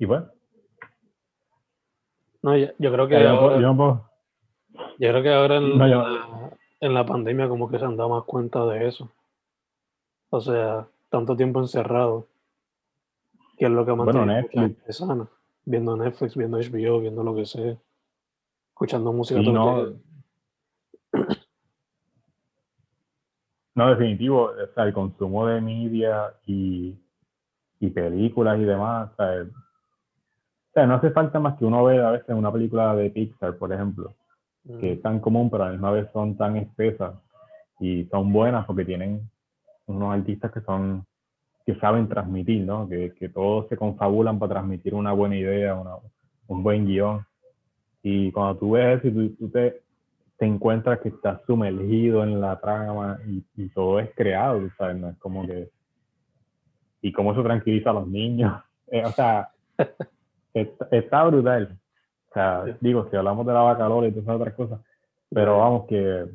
y bueno. No, yo, creo que ahora, yo, creo que ahora en, la, en la pandemia como que se han dado más cuenta de eso. O sea, tanto tiempo encerrado. Que es lo que mantiene bueno, Netflix. sana. Viendo Netflix, viendo HBO, viendo lo que sea. Escuchando música. todo no, no, definitivo. O sea, el consumo de media y, y películas y demás. O sea, o sea, no hace falta más que uno vea a veces una película de Pixar, por ejemplo, que es tan común, pero a la misma vez son tan espesas y son buenas porque tienen unos artistas que son que saben transmitir, ¿no? Que, que todos se confabulan para transmitir una buena idea, una, un buen guion. Y cuando tú ves eso y tú, te, te, encuentras que estás sumergido en la trama y, y, todo es creado, ¿sabes? No es como que... Y cómo eso tranquiliza a los niños. [laughs] Eh, o sea, [laughs] está, brutal. O sea, digo, si hablamos de la vaca y todas otras cosas, pero vamos que,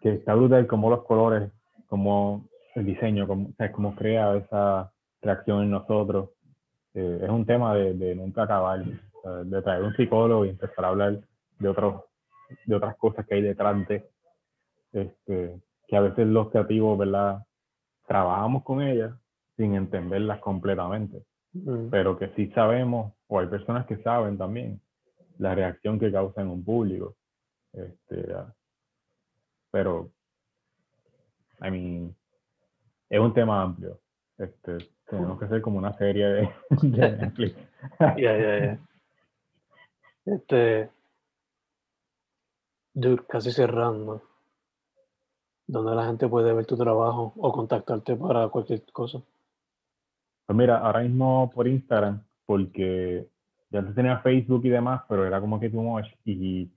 que está brutal como los colores cómo el diseño, cómo, cómo crea esa reacción en nosotros. Eh, es un tema de, de nunca acabar, de traer un psicólogo y empezar a hablar de, otros, de otras cosas que hay detrás de, este, que a veces los creativos, ¿verdad? Trabajamos con ellas sin entenderlas completamente, mm. pero que sí sabemos, o hay personas que saben también, la reacción que causa en un público. Este, pero I mean, es un tema amplio. Este, tenemos que hacer como una serie de, [laughs] Netflix. Ya, ya, ya. Este, dude, casi cerrando. ¿Dónde la gente puede ver tu trabajo o contactarte para cualquier cosa? Pues mira, ahora mismo por Instagram, porque ya antes tenía Facebook y demás, pero era como que too much. Y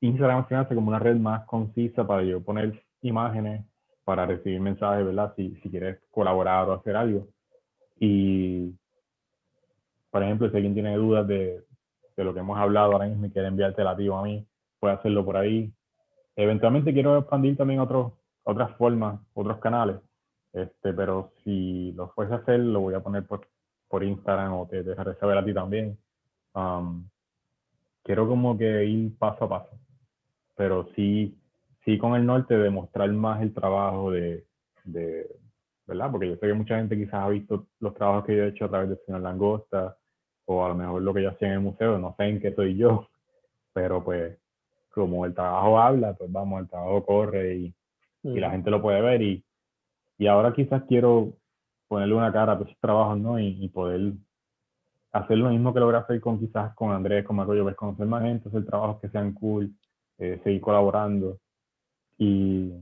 Instagram se hace como una red más concisa para yo poner imágenes para recibir mensajes, ¿verdad? Si, si quieres colaborar o hacer algo. Y, por ejemplo, si alguien tiene dudas de, de lo que hemos hablado ahora mismo y quiere enviarte la a mí, puede hacerlo por ahí. Eventualmente quiero expandir también otros, otras formas, otros canales, este, pero si lo fuese a hacer, lo voy a poner por, por Instagram o te dejaré saber a ti también. Um, quiero como que ir paso a paso, pero sí sí con el norte demostrar más el trabajo de, de, ¿verdad? Porque yo sé que mucha gente quizás ha visto los trabajos que yo he hecho a través de Señor Langosta, o a lo mejor lo que yo hacía en el museo, no sé en qué soy yo, [laughs] pero pues como el trabajo habla, pues vamos, el trabajo corre y, y la mm. gente lo puede ver y, y ahora quizás quiero ponerle una cara a esos trabajos, ¿no? Y, y, poder hacer lo mismo que logré hacer con quizás con Andrés, con Marco, yo ves conocer más gente, hacer trabajos que sean cool, eh, seguir colaborando y,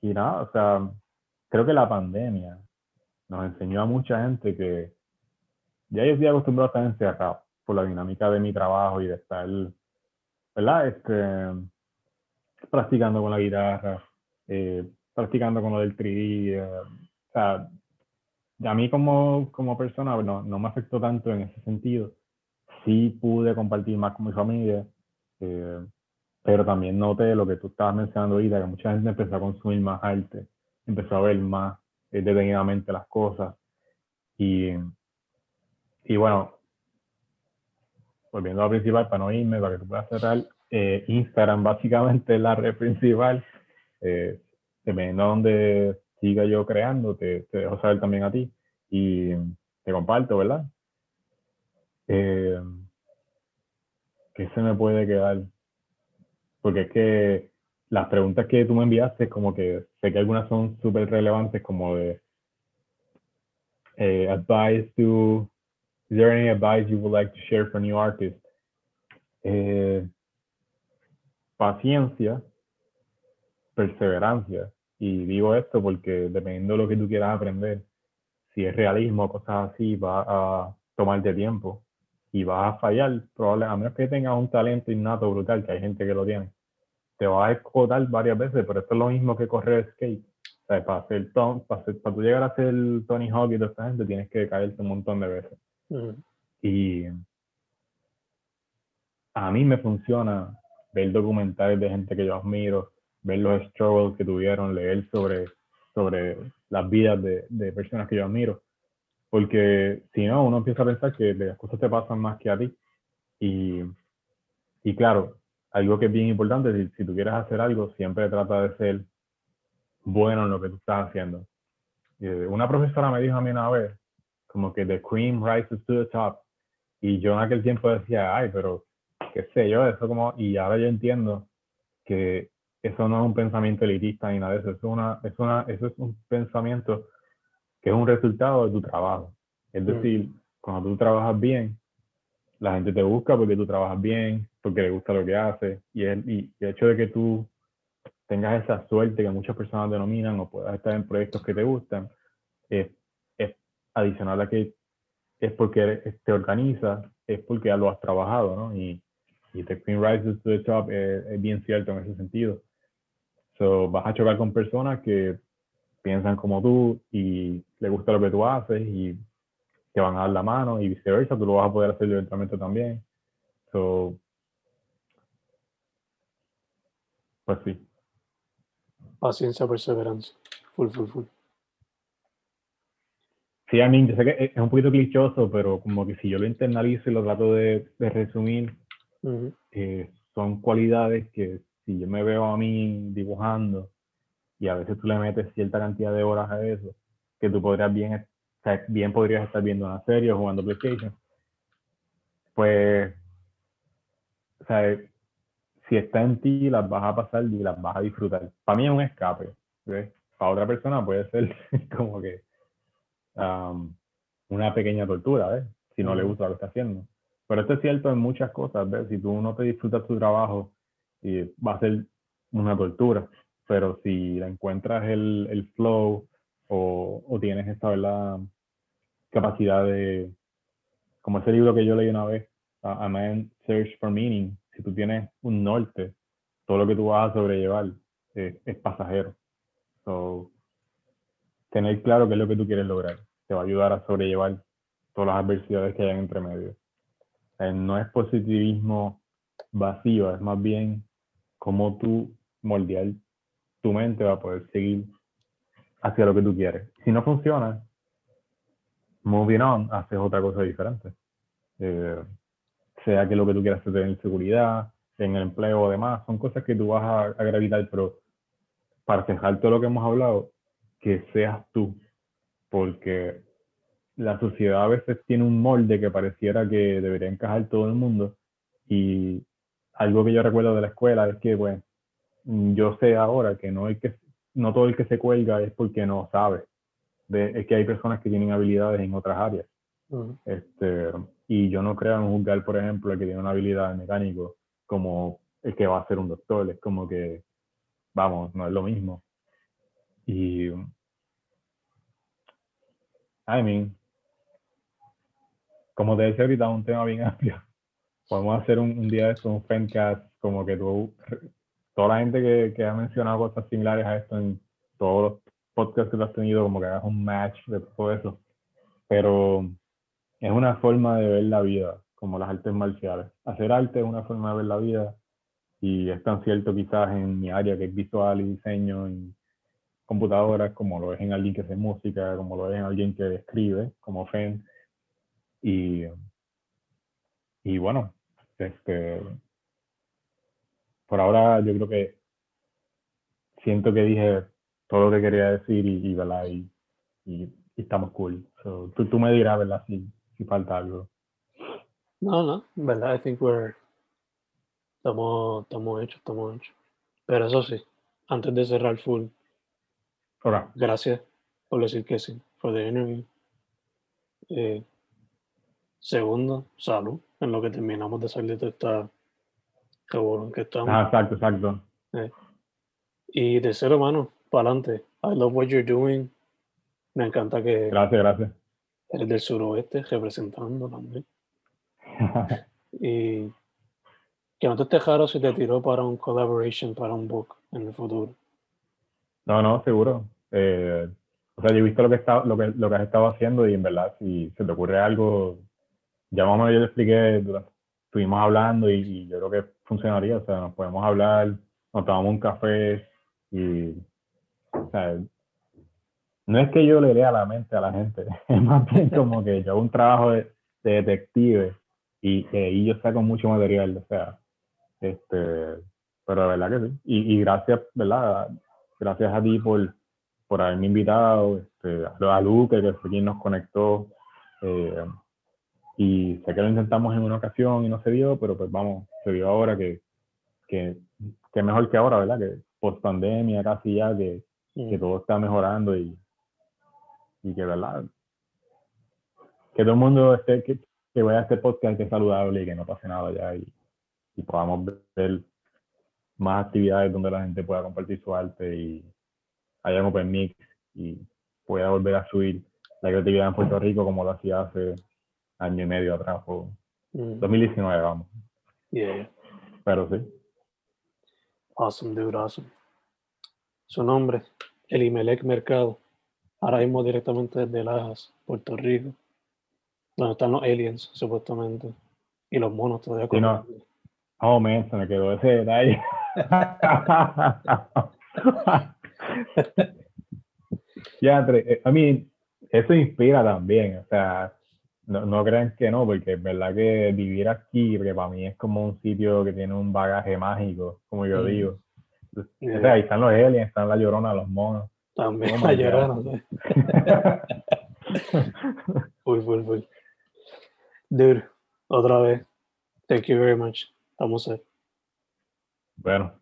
y nada, o sea, creo que la pandemia nos enseñó a mucha gente que ya yo estoy acostumbrado a estar encerrado por la dinámica de mi trabajo y de estar, ¿verdad? Este, practicando con la guitarra, eh, practicando con lo del 3D. Eh, o sea, a mí como, como persona no, no me afectó tanto en ese sentido. Sí pude compartir más con mi familia. Eh, pero también noté lo que tú estabas mencionando ahorita, que mucha gente empezó a consumir más arte, empezó a ver más eh, detenidamente las cosas. Y, y bueno, volviendo a la principal, para no irme, para que tú puedas cerrar, eh, Instagram básicamente es la red principal. Eh, dependiendo de donde siga yo creando, te, te, dejo saber también a ti y te comparto, ¿verdad? Eh, ¿Qué se me puede quedar? Porque es que las preguntas que tú me enviaste, como que sé que algunas son súper relevantes, como de eh, advice to, is there any advice you would like to share for new artists? Eh, paciencia, perseverancia. Y digo esto porque dependiendo de lo que tú quieras aprender, si es realismo o cosas así, va a tomarte tiempo y vas a fallar, probablemente, a menos que tengas un talento innato brutal, que hay gente que lo tiene te vas a escotar varias veces, pero esto es lo mismo que correr skate. O sea, para, hacer para, para tú llegar a ser Tony Hawk y toda esta gente, tienes que caerte un montón de veces. Y a mí me funciona ver documentales de gente que yo admiro, ver los struggles que tuvieron, leer sobre, sobre las vidas de, de personas que yo admiro. Porque si no, uno empieza a pensar que las cosas te pasan más que a ti. Y, y claro, algo que es bien importante, si, si tú quieres hacer algo, siempre trata de ser bueno en lo que tú estás haciendo. una profesora me dijo a mí una vez, como que the cream rises to the top. Y yo en aquel tiempo decía, ay, pero qué sé yo, eso como, y ahora yo entiendo que eso no es un pensamiento elitista ni nada de eso, es una, es una, eso es un pensamiento que es un resultado de tu trabajo. Es mm. decir, cuando tú trabajas bien, la gente te busca porque tú trabajas bien, porque le gusta lo que haces. Y el, y el hecho de que tú tengas esa suerte que muchas personas denominan o puedas estar en proyectos que te gustan, es, es adicional a que es porque te organizas, es porque ya lo has trabajado, ¿no? Y, y The Queen Rises to the Top es, bien cierto en ese sentido. So, vas a chocar con personas que piensan como tú y le gusta lo que tú haces y te van a dar la mano y viceversa, tú lo vas a poder hacer eventualmente también. So, pues sí. Paciencia, perseverancia. Full, full, full. Sí, a mí, yo sé que es un poquito clichoso, pero como que si yo lo internalizo y lo trato de, de resumir, eh, son cualidades que si yo me veo a mí dibujando y a veces tú le metes cierta cantidad de horas a eso, que tú podrías bien, bien podrías estar viendo una serie o jugando PlayStation, pues, o sea, si está en ti, las vas a pasar y las vas a disfrutar. Para mí es un escape, ¿ves? Para otra persona puede ser [laughs] como que um, una pequeña tortura, ¿ves? Si no le gusta lo que está haciendo. Pero esto es cierto en muchas cosas, ¿ves? Si tú no te disfrutas tu trabajo, y va a ser una tortura. Pero si la encuentras el, el flow o, o tienes esta ¿verdad? capacidad de, como ese libro que yo leí una vez, A Man Search for Meaning, si tú tienes un norte, todo lo que tú vas a sobrellevar es pasajero. So, tener claro qué es lo que tú quieres lograr te va a ayudar a sobrellevar todas las adversidades que hay entre medio. no es positivismo vacío, es más bien cómo tú moldear tu mente va a poder seguir hacia lo que tú quieres. Si no funciona, moving on, haces otra cosa diferente. Eh, sea que lo que tú quieras hacer en seguridad, en el empleo o demás, son cosas que tú vas a, gravitar, pero para cejar todo lo que hemos hablado, que seas tú, porque la sociedad a veces tiene un molde que pareciera que debería encajar todo el mundo y algo que yo recuerdo de la escuela es que, pues, yo sé ahora que no, hay que, no todo el que se cuelga es porque no sabe. es que hay personas que tienen habilidades en otras áreas. este, y yo no creo en juzgar, por ejemplo, el que tiene una habilidad de mecánico como el que va a ser un doctor. Es como que, vamos, no es lo mismo. Y, I mean, como te decía ahorita, un tema bien [laughs] amplio. Podemos hacer un, día de esto, un fancast, como que tú, toda la gente que, que ha mencionado cosas similares a esto en todos los podcasts que tú has tenido, como que hagas un match de todo eso. Pero es una forma de ver la vida, como las artes marciales. Hacer arte es una forma de ver la vida y es tan cierto quizás en mi área que es visual y diseño y computadoras, como lo es en alguien que hace música, como lo es en alguien que escribe, como Fen. Y, y bueno, este, por ahora yo creo que siento que dije todo lo que quería decir y, y, y, estamos cool. tú, tú me dirás, ¿verdad? Si, si falta algo. No, no, verdad, I think we're, estamos, estamos hechos, estamos hechos. Pero eso sí, antes de cerrar full, Hola. gracias por decir que sí, for the interview. Eh, segundo, salud, en lo que terminamos de salir de esta bueno que estamos. Ah, exacto, exacto. Eh, y tercero, hermano, para adelante. I love what you're doing. Me encanta que gracias, gracias. eres del suroeste representando también. [laughs] y que no te esté raro si te tiró para un collaboration, para un book en el futuro. No, no, seguro. Eh, o sea, yo he visto lo que, está, lo, que, lo que has estado haciendo y en verdad, si se te ocurre algo, ya más yo te expliqué, estuvimos hablando y, yo creo que funcionaría. O sea, nos podemos hablar, nos tomamos un café y, o sea, no es que yo le lea la mente a la gente, [laughs] es más bien [laughs] como que yo hago un trabajo de, de detective y, y yo saco mucho material, o sea, este, pero de verdad que sí. Y, y gracias, ¿verdad? Gracias a ti por, por haberme invitado, este, a Luque, que fue quien nos conectó. Eh, y sé que lo intentamos en una ocasión y no se dio, pero pues vamos, se dio ahora que, que, que mejor que ahora, ¿verdad? Que post pandemia casi ya, que, que todo está mejorando y, y que, ¿verdad? Que todo el mundo esté, que, que vaya a este podcast que es saludable y que no pase nada ya y, y podamos ver más actividades donde la gente pueda compartir su arte y haya un open mix y pueda volver a subir la creatividad en Puerto Rico como lo hacía hace año y medio atrás o 2019 mm. vamos yeah. pero sí awesome dude awesome su nombre Elimelec Mercado ahora mismo directamente desde Lajas Puerto Rico donde están los aliens supuestamente y los monos todavía sí, no. Oh, man, se me quedó ese detalle. [laughs] ya, eh, a mí, eso inspira también, o sea, no, no, crean que no, porque es verdad que vivir aquí, porque para mí es como un sitio que tiene un bagaje mágico, como yo mm. digo. O sea, ahí están los aliens, están la llorona, los monos. También oh la llorona, uy, uy, uy. Dude, otra vez. Thank you very much. Vamos a ver. Bueno,